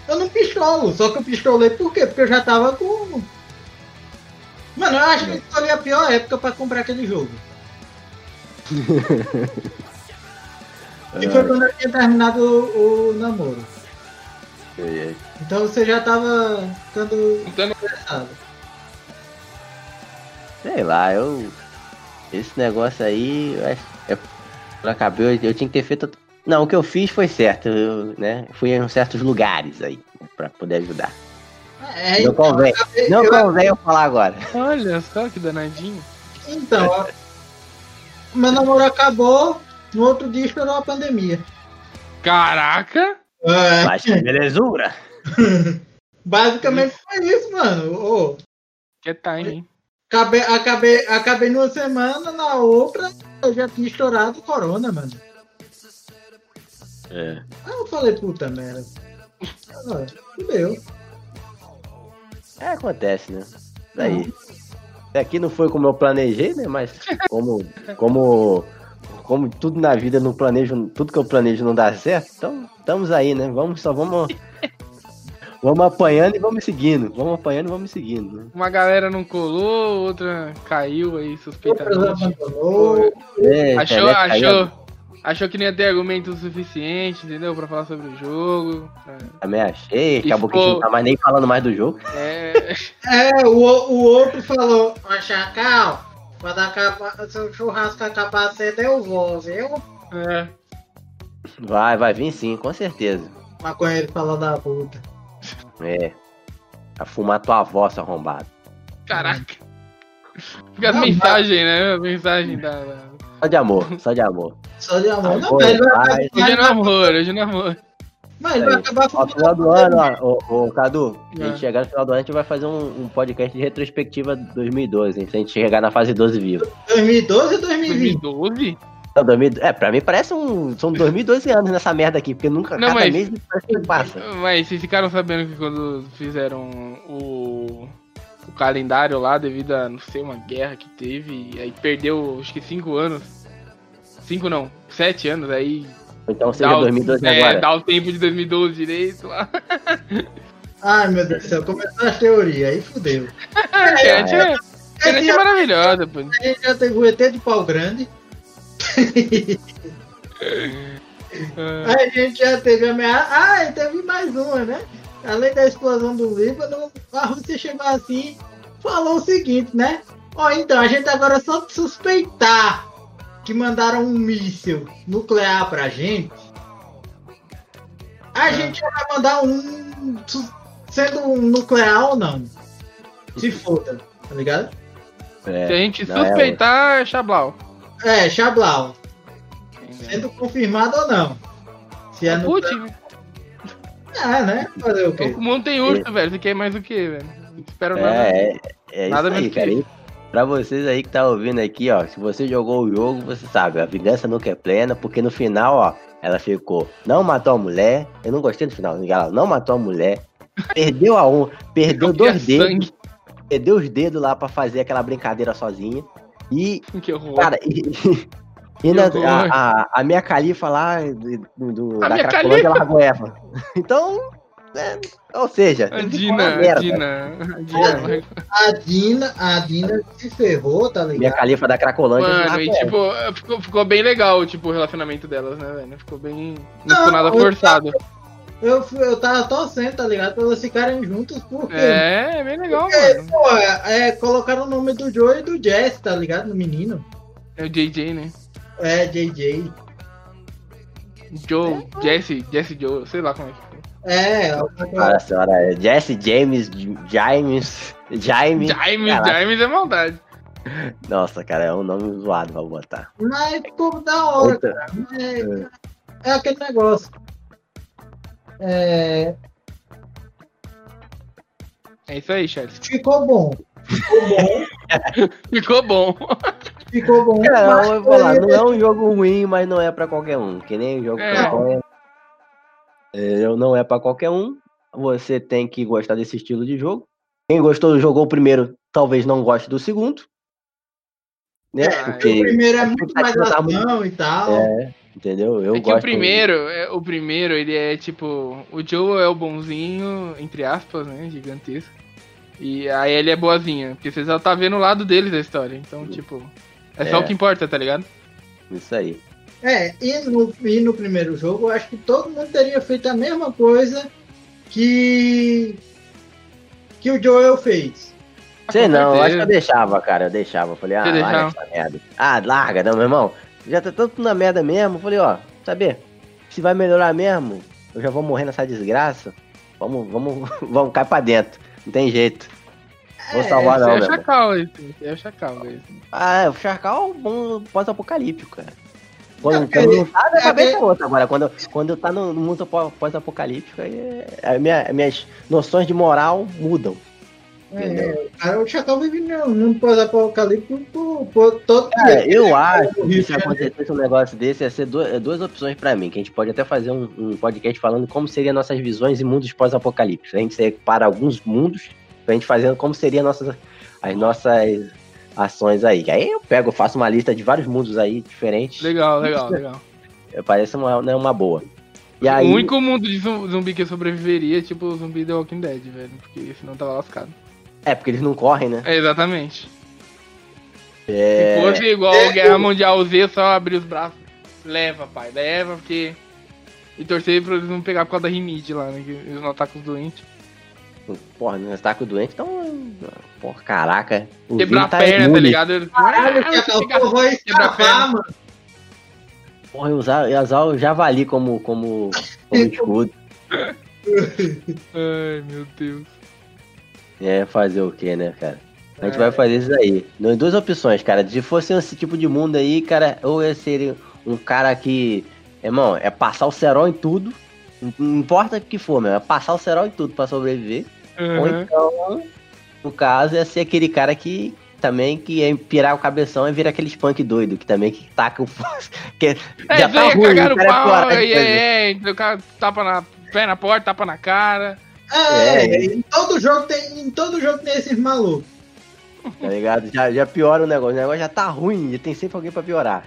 Eu não pistolo, só que eu pistolei por quê? Porque eu já tava com. Mano, eu acho que eu escolhi a pior época pra comprar aquele jogo. E foi quando eu tinha terminado o, o namoro. É, Então você já tava ficando Então, estressado. Sei lá, eu. Esse negócio aí, eu acho. É, eu acabei, eu, eu tinha que ter feito. Não, o que eu fiz foi certo, eu, né? Fui em certos lugares aí, né, pra poder ajudar. É, Não convém. eu- Não eu- convém eu falar agora. Olha só que danadinho. Então, ó, meu namoro acabou, no outro dia estourou a pandemia. Caraca! É, Mas que belezura! basicamente foi isso, mano. Ô, Que time, hein? acabei, acabei, acabei numa semana, na outra eu já tinha estourado o corona, mano. É. Aí eu falei, puta merda. Fudeu. É, acontece, né? Daí. Aqui não foi como eu planejei, né? Mas como, como, como tudo na vida não planejo, tudo que eu planejo não dá certo, então estamos aí, né? Vamos só vamos vamos apanhando e vamos seguindo, vamos apanhando e vamos seguindo. Né? Uma galera não colou, outra caiu aí suspeitamente. É, Achou, internet caiu, achou, achou que não ia ter argumento suficiente, entendeu? Pra falar sobre o jogo. Também achei, acabou que a gente não tá mais nem falando mais do jogo. É, É, o, o outro falou, ó, Chacal, quando acabar, seu churrasco acabar cedo eu vou, viu? é. Vai, vai vir sim, com certeza. Maconheiro falou da puta. É. A fumar tua avó, seu arrombado. Caraca. Fica as Não, mensagens, né? As mensagens da. Só de amor, só de amor. Só de amor. Não, Amor, paz. acabar- Hoje é no amor, hoje é no amor. mas ele vai acabar Ó, fumando. final do ano, ó, ô, ô, Cadu, a É. gente chegar no final do ano, a gente vai fazer um, um podcast de retrospectiva 2012, hein? Se a gente chegar na fase 12 vivo. 2012 ou 2020? 2012? Não, 2000 é, pra mim parece um. São 2012 anos nessa merda aqui, porque nunca Não, cada mas- mês parece que passa. Mas vocês ficaram sabendo que quando fizeram o, o calendário lá, devido a, não sei, uma guerra que teve, e aí perdeu, acho que cinco anos. Cinco não, sete anos, aí Então seja dá o, 2012 é, agora. dá o tempo de 2012 direito lá. Ai, meu Deus do céu, começou as teorias, aí fudeu. A internet é, a A internet é maravilhosa, pô. gente já teve o ET de pau grande, É, a gente já teve a ameaça. Ah, e teve mais uma, né? Além da explosão do Líbano, a Rússia chegou assim falou o seguinte, né? Ó, então, a gente agora só de suspeitar que mandaram um míssil nuclear pra gente, a gente vai mandar um sendo um nuclear ou não. Se foda, tá ligado? É, Se a gente é, suspeitar, é Xablau. É, Xablau. Sendo confirmado ou não. Se é nuclear. Putin, né? É, né? Fazer o quê? O mundo tem urso, velho. Você quer mais o quê, velho? Não espero nada. É, é, é isso Nada aí, cara. isso. Pra vocês aí que tá ouvindo aqui, ó, se você jogou o jogo, você sabe, a vingança nunca é plena, porque no final, ó, ela ficou, não matou a mulher, eu não gostei do final, ela não matou a mulher, perdeu a um, perdeu dois dedos, sangue. perdeu os dedos lá pra fazer aquela brincadeira sozinha, e, Que horror. cara, e, e na- horror. a, a, a minha califa lá, do, do- A da minha Cracolândia, ela largou ela. Então, né, ou seja, A Dina, a. Dina. A Dina. A Dina, a Dina se ferrou, tá Minha ligado? califa da Cracolândia, Mano, e tipo, ficou, ficou bem legal, tipo, o relacionamento delas, né, velho? Ficou bem. Não Não, ficou nada forçado. Eu, eu tava torcendo, tá ligado? Pra eles ficarem juntos, porque. É, é bem legal, porque, mano. pô, é, é, colocaram o nome do Joe e do Jess, tá ligado? No menino. É o JJ, né? É, JJ. Joe, Jesse, Jesse Joe, sei lá como é que. É, Nossa senhora, é Jesse James, James, Jaime. Jaime, Caraca. Jaime é maldade. Nossa, cara, é um nome zoado pra botar. mas ficou da hora, Outra- cara. É, é aquele negócio. É, É isso aí, Charles. ficou bom. Ficou bom. Ficou bom. Ficou bom. Cara, eu vou falar, não é um jogo ruim, mas não é pra qualquer um. Que nem jogo É. campanha. É, não é pra qualquer um. Você tem que gostar desse estilo de jogo. Quem gostou, jogou o primeiro, talvez não goste do segundo. Né? É, O Porque, primeiro é muito mais tá muito- ação e tal. é, entendeu? Eu é que o primeiro, é, o primeiro, ele é tipo. O Joe é o bonzinho, entre aspas, né? Gigantesco. E a Ellie é boazinha. Porque você já tá vendo o lado deles da história. Então, tipo. É só É. o que importa, tá ligado? Isso aí. É, e no, e no primeiro jogo, eu acho que todo mundo teria feito a mesma coisa que que o Joel fez. Sei não, eu acho que eu deixava, cara. Eu deixava. Eu falei, ah, larga essa merda. Ah, larga, não, meu irmão. Já tá tanto na merda mesmo. Eu falei, ó, saber, se vai melhorar mesmo, eu já vou morrer nessa desgraça. Vamos, vamos, vamos cair pra dentro. Não tem jeito. Vou salvar Esse não, é o. Chacal, esse. esse é o Chacal, esse. Ah, o Charcal é um pós-apocalíptico, cara. Quando, É, quando não tá, minha é, cabeça é- é outra. Agora, quando, quando tá no, mundo pó- pós-apocalíptico, aí é, minha, minhas noções de moral mudam. É, cara, o Chacal vive no mundo pós-apocalíptico por, por todo Cara, eu acho que se Janeiro. acontecesse um negócio desse, ia ser duas, é duas opções pra mim, que a gente pode até fazer um, um podcast falando como seriam nossas visões em mundos pós-apocalípticos. A gente separa alguns mundos pra gente fazendo como seriam nossas, as nossas ações aí. Aí eu pego, faço uma lista de vários mundos aí diferentes. Legal, legal, legal. Parece uma, né, uma boa. E aí, O único mundo de zum- zumbi que sobreviveria é tipo o zumbi The Walking Dead, velho. Porque senão tava lascado. É, porque eles não correm, né? É, exatamente. É, Se fosse igual o Guerra Mundial Z, só abrir os braços. Leva, pai, leva, porque. E torcer pra eles não pegar por causa da rinite lá, né? Que eles não atacam os doentes. Porra, não tá com o doente, então. Porra, caraca. O Quebrar a tá perna, tá ligado? Eles- Caralho, Ah, Chacal, fica- pô, vai quebra a perna. mano. Porra, eu usar, eu usar o javali como, como, como escudo. Ai, meu Deus. É, fazer o que, né, cara? A gente É. vai fazer isso aí. Duas opções, cara. Se fosse esse tipo de mundo aí, cara, ou eu seria um cara que. Irmão, é passar o cerol em tudo. Não- importa o que for, meu. É passar o cerol em tudo pra sobreviver. Ou Uhum. então, no caso, é ser aquele cara que também que é pirar o cabeção e vira aquele punk doido, que também que taca o. que É, já tá ruim, cagar o é pau, é, é, é, o cara tapa na pé na porta, tapa na cara. É, É. em todo jogo tem, em todo jogo tem esses malucos. Tá ligado? Já, já piora o negócio. O negócio já tá ruim, e tem sempre alguém pra piorar.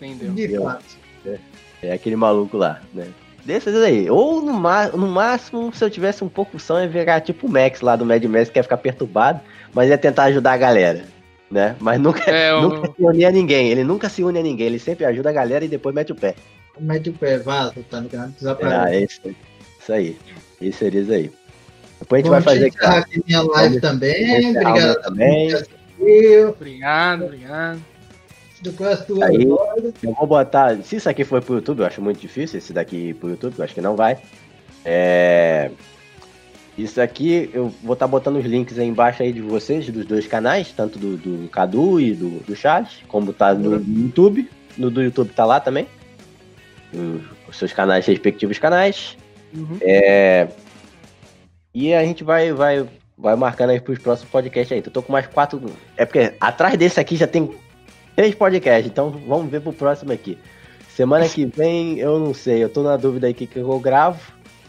Entendeu? De fato. É aquele maluco lá, né? Desses aí. Ou no, no máximo, se eu tivesse um pouco são, ia virar tipo o Max lá do Mad Max, que ia ficar perturbado, mas ia tentar ajudar a galera. Né? Mas nunca, É, o- nunca se une a ninguém. Ele nunca se une a ninguém. Ele sempre ajuda a galera e depois mete o pé. Mete o pé, vaza, tá ligado? Ah, Desaparece. é isso, aí. Isso aí. Isso seria isso aí. Depois a gente Bom, vai fazer encerrar aqui. aqui minha live Vamos também. Obrigado também. Obrigado, obrigado. Do Aí-. Eu vou botar. Se isso aqui for pro YouTube, eu acho muito difícil esse daqui pro YouTube, eu acho que não vai. É. Isso aqui, eu vou estar botando os links aí embaixo aí de vocês, dos dois canais, tanto do, do Cadu e do, do Charles, como tá no YouTube. No do YouTube tá lá também. Os seus canais, respectivos canais. Uhum. É. E a gente vai, vai, vai marcando aí pros próximos podcasts aí. Eu tô com mais quatro. É porque atrás desse aqui já tem três podcasts, então vamos ver pro próximo aqui. Semana que vem, eu não sei, eu tô na dúvida aí o que, que eu gravo.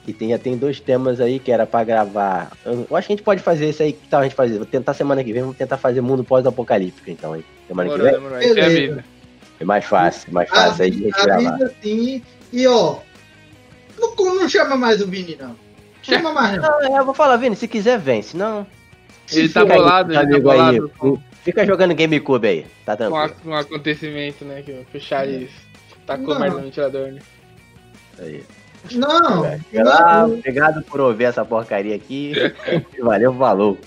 E tem, já tem dois temas aí que era pra gravar. Eu, eu acho que a gente pode fazer isso aí. Que tal a gente fazer? Vou tentar semana que vem, vamos tentar fazer mundo pós-apocalíptico, então aí. Semana que vem é a Beleza. vida. é mais fácil, mais fácil aí de a gente gravar. Avisa sim. E ó, não, não chama mais o Vini, não. Chama mais não. Não, é, eu vou falar, Vini, se quiser, vem. Se não. Ele se tá aí, bolado, ele tá amigo aí, bolado com, Fica jogando GameCube aí, tá tranquilo. com um acontecimento, né? Que o Charles tacou Não. merda no ventilador, né? Aí. Não, lá, não. obrigado por ouvir essa porcaria aqui. Valeu, falou.